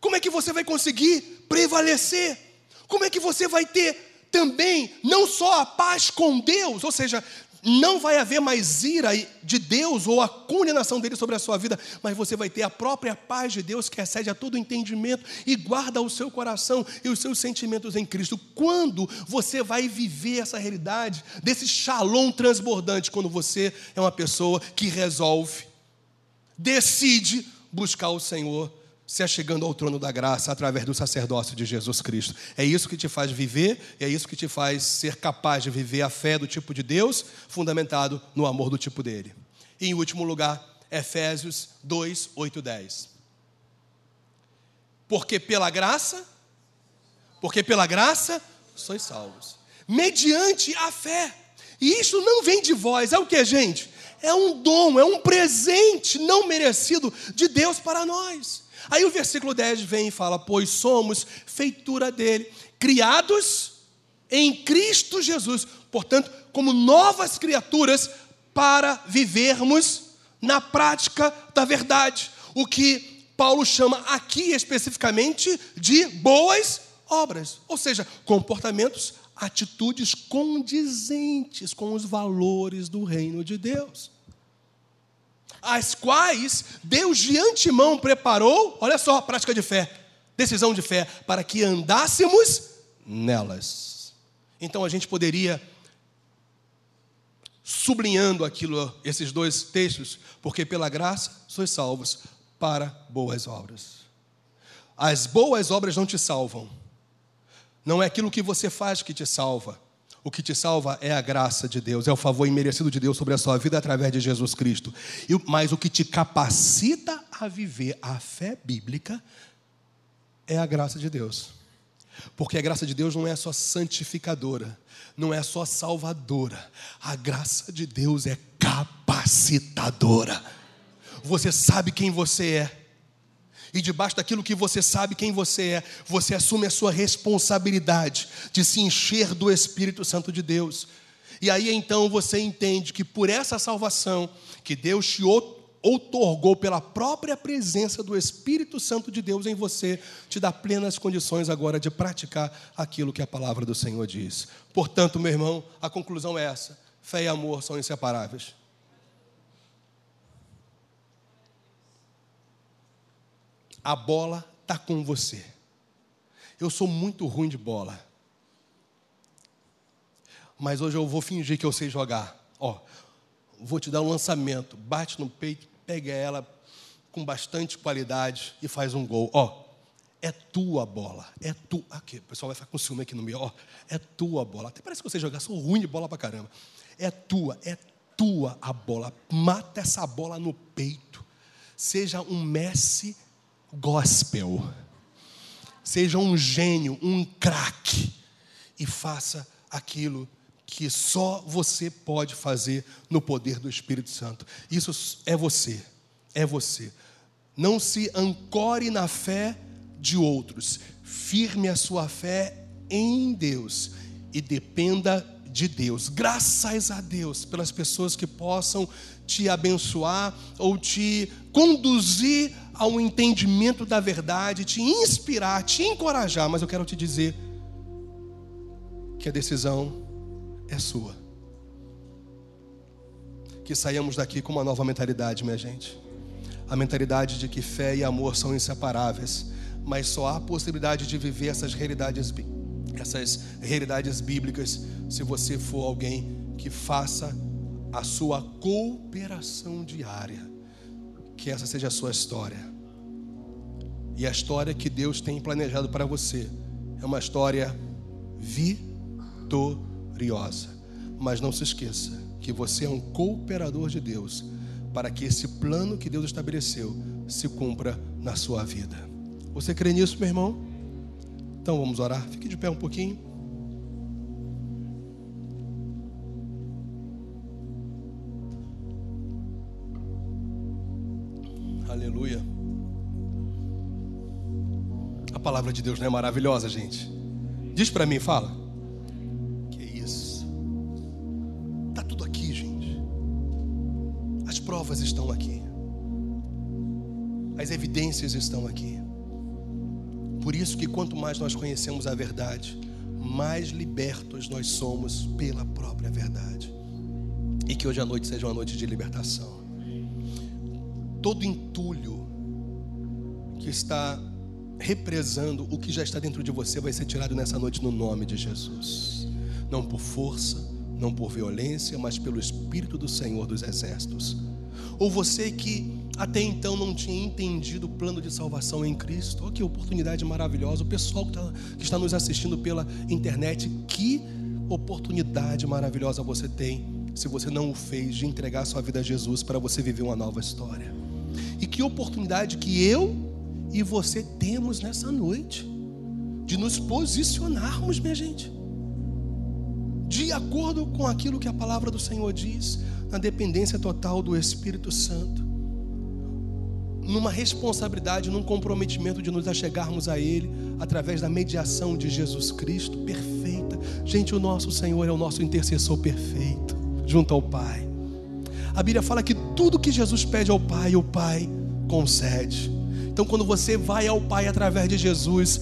Como é que você vai conseguir prevalecer? Como é que você vai ter também não só a paz com Deus, ou seja, não vai haver mais ira de Deus ou a condenação dele sobre a sua vida, mas você vai ter a própria paz de Deus que excede a todo entendimento e guarda o seu coração e os seus sentimentos em Cristo. Quando você vai viver essa realidade desse shalom transbordante, quando você é uma pessoa que resolve, decide buscar o Senhor se achegando ao trono da graça através do sacerdócio de Jesus Cristo. É isso que te faz viver, é isso que te faz ser capaz de viver a fé do tipo de Deus, fundamentado no amor do tipo dele. E em último lugar, Efésios 2, 8, 10. Porque pela graça, porque pela graça sois salvos, mediante a fé. E isso não vem de vós, é o que, gente? É um dom, é um presente não merecido de Deus para nós. Aí o versículo 10 vem e fala: Pois somos feitura dele, criados em Cristo Jesus, portanto, como novas criaturas, para vivermos na prática da verdade. O que Paulo chama aqui especificamente de boas obras, ou seja, comportamentos, atitudes condizentes com os valores do reino de Deus as quais Deus de antemão preparou, olha só, prática de fé, decisão de fé, para que andássemos nelas. Então a gente poderia, sublinhando aquilo, esses dois textos, porque pela graça sois salvos para boas obras. As boas obras não te salvam, não é aquilo que você faz que te salva, o que te salva é a graça de Deus, é o favor imerecido de Deus sobre a sua vida através de Jesus Cristo. Mas o que te capacita a viver a fé bíblica é a graça de Deus. Porque a graça de Deus não é só santificadora, não é só salvadora. A graça de Deus é capacitadora. Você sabe quem você é. E debaixo daquilo que você sabe quem você é, você assume a sua responsabilidade de se encher do Espírito Santo de Deus. E aí então você entende que por essa salvação que Deus te outorgou pela própria presença do Espírito Santo de Deus em você, te dá plenas condições agora de praticar aquilo que a palavra do Senhor diz. Portanto, meu irmão, a conclusão é essa: fé e amor são inseparáveis. A bola está com você. Eu sou muito ruim de bola. Mas hoje eu vou fingir que eu sei jogar. Ó, vou te dar um lançamento. Bate no peito, pega ela com bastante qualidade e faz um gol. Ó, é tua bola. É tu. Aqui, o pessoal vai ficar com ciúme aqui no meio. Ó, é tua bola. Até parece que você jogar, sou ruim de bola pra caramba. É tua, é tua a bola. Mata essa bola no peito. Seja um Messi gospel. Seja um gênio, um craque e faça aquilo que só você pode fazer no poder do Espírito Santo. Isso é você, é você. Não se ancore na fé de outros, firme a sua fé em Deus e dependa de Deus. Graças a Deus pelas pessoas que possam te abençoar ou te conduzir ao entendimento da verdade, te inspirar, te encorajar, mas eu quero te dizer que a decisão é sua. Que saiamos daqui com uma nova mentalidade, minha gente. A mentalidade de que fé e amor são inseparáveis, mas só há possibilidade de viver essas realidades essas realidades bíblicas se você for alguém que faça a sua cooperação diária. Que essa seja a sua história. E a história que Deus tem planejado para você é uma história vitoriosa. Mas não se esqueça que você é um cooperador de Deus para que esse plano que Deus estabeleceu se cumpra na sua vida. Você crê nisso, meu irmão? Então vamos orar. Fique de pé um pouquinho. Palavra de Deus não é maravilhosa, gente? Diz para mim, fala. Que isso? Tá tudo aqui, gente. As provas estão aqui. As evidências estão aqui. Por isso que quanto mais nós conhecemos a verdade, mais libertos nós somos pela própria verdade. E que hoje à noite seja uma noite de libertação. Todo entulho que está represando o que já está dentro de você vai ser tirado nessa noite no nome de Jesus. Não por força, não por violência, mas pelo Espírito do Senhor dos Exércitos. Ou você que até então não tinha entendido o plano de salvação em Cristo. Olha que oportunidade maravilhosa. O pessoal que está, que está nos assistindo pela internet, que oportunidade maravilhosa você tem, se você não o fez, de entregar sua vida a Jesus para você viver uma nova história. E que oportunidade que eu e você temos nessa noite, de nos posicionarmos, minha gente, de acordo com aquilo que a palavra do Senhor diz, na dependência total do Espírito Santo numa responsabilidade, num comprometimento de nos achegarmos a Ele através da mediação de Jesus Cristo, perfeita. Gente, o nosso Senhor é o nosso intercessor perfeito, junto ao Pai. A Bíblia fala que tudo que Jesus pede ao Pai, o Pai concede. Então, quando você vai ao Pai através de Jesus,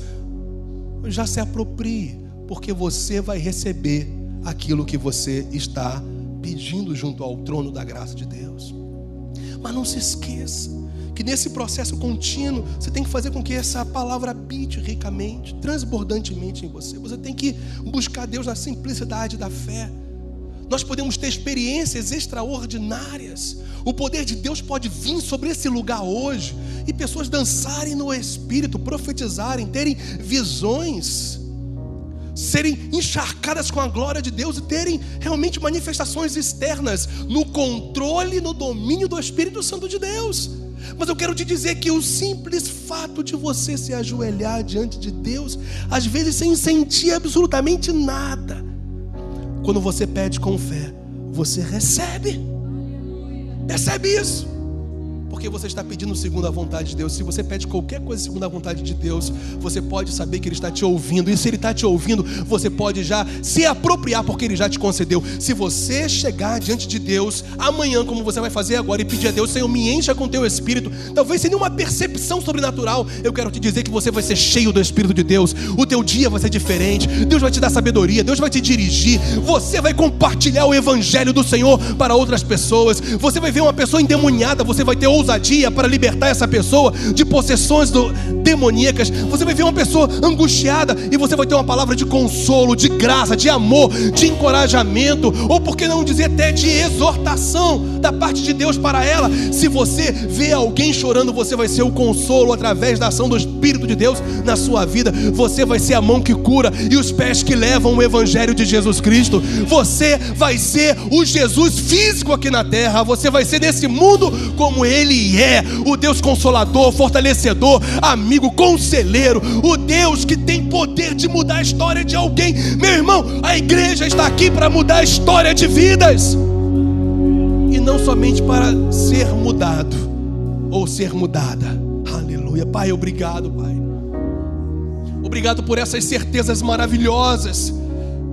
já se aproprie, porque você vai receber aquilo que você está pedindo junto ao trono da graça de Deus. Mas não se esqueça, que nesse processo contínuo você tem que fazer com que essa palavra habite ricamente, transbordantemente em você. Você tem que buscar Deus na simplicidade da fé. Nós podemos ter experiências extraordinárias. O poder de Deus pode vir sobre esse lugar hoje e pessoas dançarem no espírito, profetizarem, terem visões, serem encharcadas com a glória de Deus e terem realmente manifestações externas no controle, no domínio do Espírito Santo de Deus. Mas eu quero te dizer que o simples fato de você se ajoelhar diante de Deus, às vezes sem sentir absolutamente nada, quando você pede com fé, você recebe. Percebe isso? Porque você está pedindo segundo a vontade de Deus. Se você pede qualquer coisa segundo a vontade de Deus, você pode saber que Ele está te ouvindo. E se Ele está te ouvindo, você pode já se apropriar, porque Ele já te concedeu. Se você chegar diante de Deus amanhã, como você vai fazer agora, e pedir a Deus, Senhor, me encha com teu Espírito, talvez sem nenhuma percepção sobrenatural, eu quero te dizer que você vai ser cheio do Espírito de Deus. O teu dia vai ser diferente. Deus vai te dar sabedoria, Deus vai te dirigir. Você vai compartilhar o Evangelho do Senhor para outras pessoas. Você vai ver uma pessoa endemoniada, você vai ter outra ousadia para libertar essa pessoa de possessões do, demoníacas. Você vai ver uma pessoa angustiada e você vai ter uma palavra de consolo, de graça, de amor, de encorajamento, ou por que não dizer até de exortação da parte de Deus para ela. Se você vê alguém chorando, você vai ser o consolo através da ação do Espírito de Deus na sua vida. Você vai ser a mão que cura e os pés que levam o Evangelho de Jesus Cristo. Você vai ser o Jesus físico aqui na terra. Você vai ser nesse mundo como Ele ele é o Deus consolador, fortalecedor, amigo, conselheiro, o Deus que tem poder de mudar a história de alguém. Meu irmão, a igreja está aqui para mudar a história de vidas e não somente para ser mudado ou ser mudada. Aleluia. Pai, obrigado, Pai. Obrigado por essas certezas maravilhosas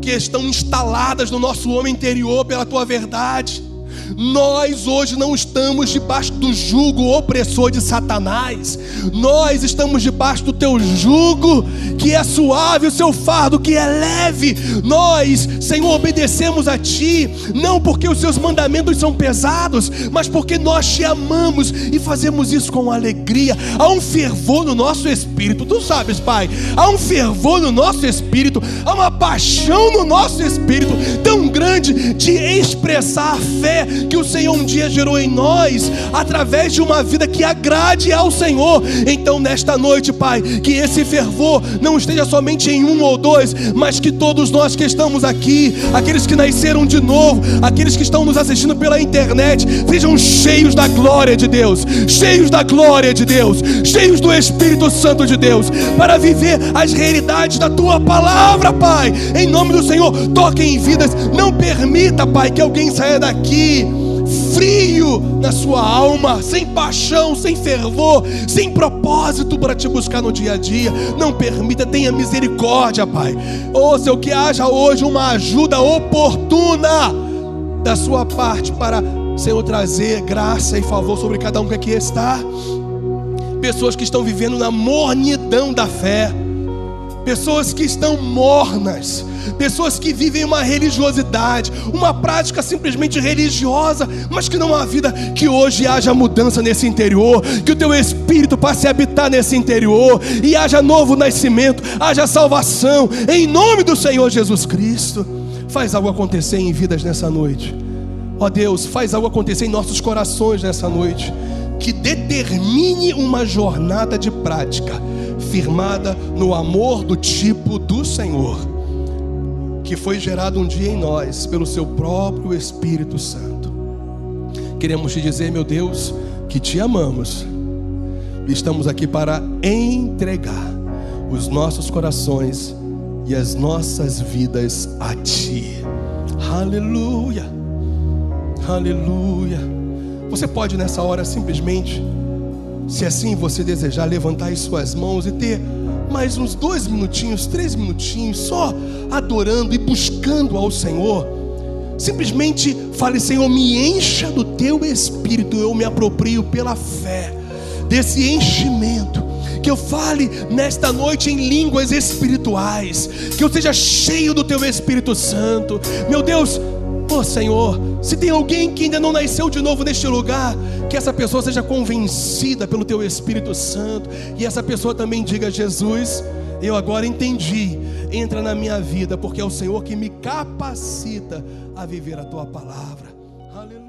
que estão instaladas no nosso homem interior pela tua verdade. Nós hoje não estamos debaixo do jugo opressor de Satanás. Nós estamos debaixo do teu jugo, que é suave, o seu fardo que é leve. Nós, Senhor, obedecemos a ti, não porque os seus mandamentos são pesados, mas porque nós te amamos e fazemos isso com alegria. Há um fervor no nosso espírito, tu sabes, Pai. Há um fervor no nosso espírito, há uma paixão no nosso espírito tão grande de expressar a fé que o Senhor um dia gerou em nós, através de uma vida que agrade ao Senhor. Então, nesta noite, Pai, que esse fervor não esteja somente em um ou dois, mas que todos nós que estamos aqui, aqueles que nasceram de novo, aqueles que estão nos assistindo pela internet, sejam cheios da glória de Deus, cheios da glória de Deus, cheios do Espírito Santo de Deus, para viver as realidades da tua palavra, Pai. Em nome do Senhor, toque em vidas, não permita, Pai, que alguém saia daqui frio na sua alma, sem paixão, sem fervor, sem propósito para te buscar no dia a dia. Não permita, tenha misericórdia, Pai. Ou oh, que haja hoje uma ajuda oportuna da sua parte para, Senhor, trazer graça e favor sobre cada um que aqui está. Pessoas que estão vivendo na mornidão da fé pessoas que estão mornas, pessoas que vivem uma religiosidade, uma prática simplesmente religiosa, mas que não há vida. Que hoje haja mudança nesse interior, que o teu espírito passe a habitar nesse interior e haja novo nascimento, haja salvação, em nome do Senhor Jesus Cristo. Faz algo acontecer em vidas nessa noite. Ó Deus, faz algo acontecer em nossos corações nessa noite. Que determine uma jornada de prática firmada no amor do tipo do Senhor, que foi gerado um dia em nós pelo seu próprio Espírito Santo. Queremos te dizer, meu Deus, que te amamos. Estamos aqui para entregar os nossos corações e as nossas vidas a ti. Aleluia. Aleluia. Você pode nessa hora simplesmente se assim você desejar, levantar as suas mãos e ter mais uns dois minutinhos, três minutinhos, só adorando e buscando ao Senhor. Simplesmente fale, Senhor, me encha do teu espírito, eu me aproprio pela fé desse enchimento. Que eu fale nesta noite em línguas espirituais, que eu seja cheio do teu Espírito Santo. Meu Deus, Oh Senhor, se tem alguém que ainda não nasceu de novo neste lugar, que essa pessoa seja convencida pelo Teu Espírito Santo e essa pessoa também diga: Jesus, eu agora entendi, entra na minha vida, porque é o Senhor que me capacita a viver a Tua palavra. Aleluia.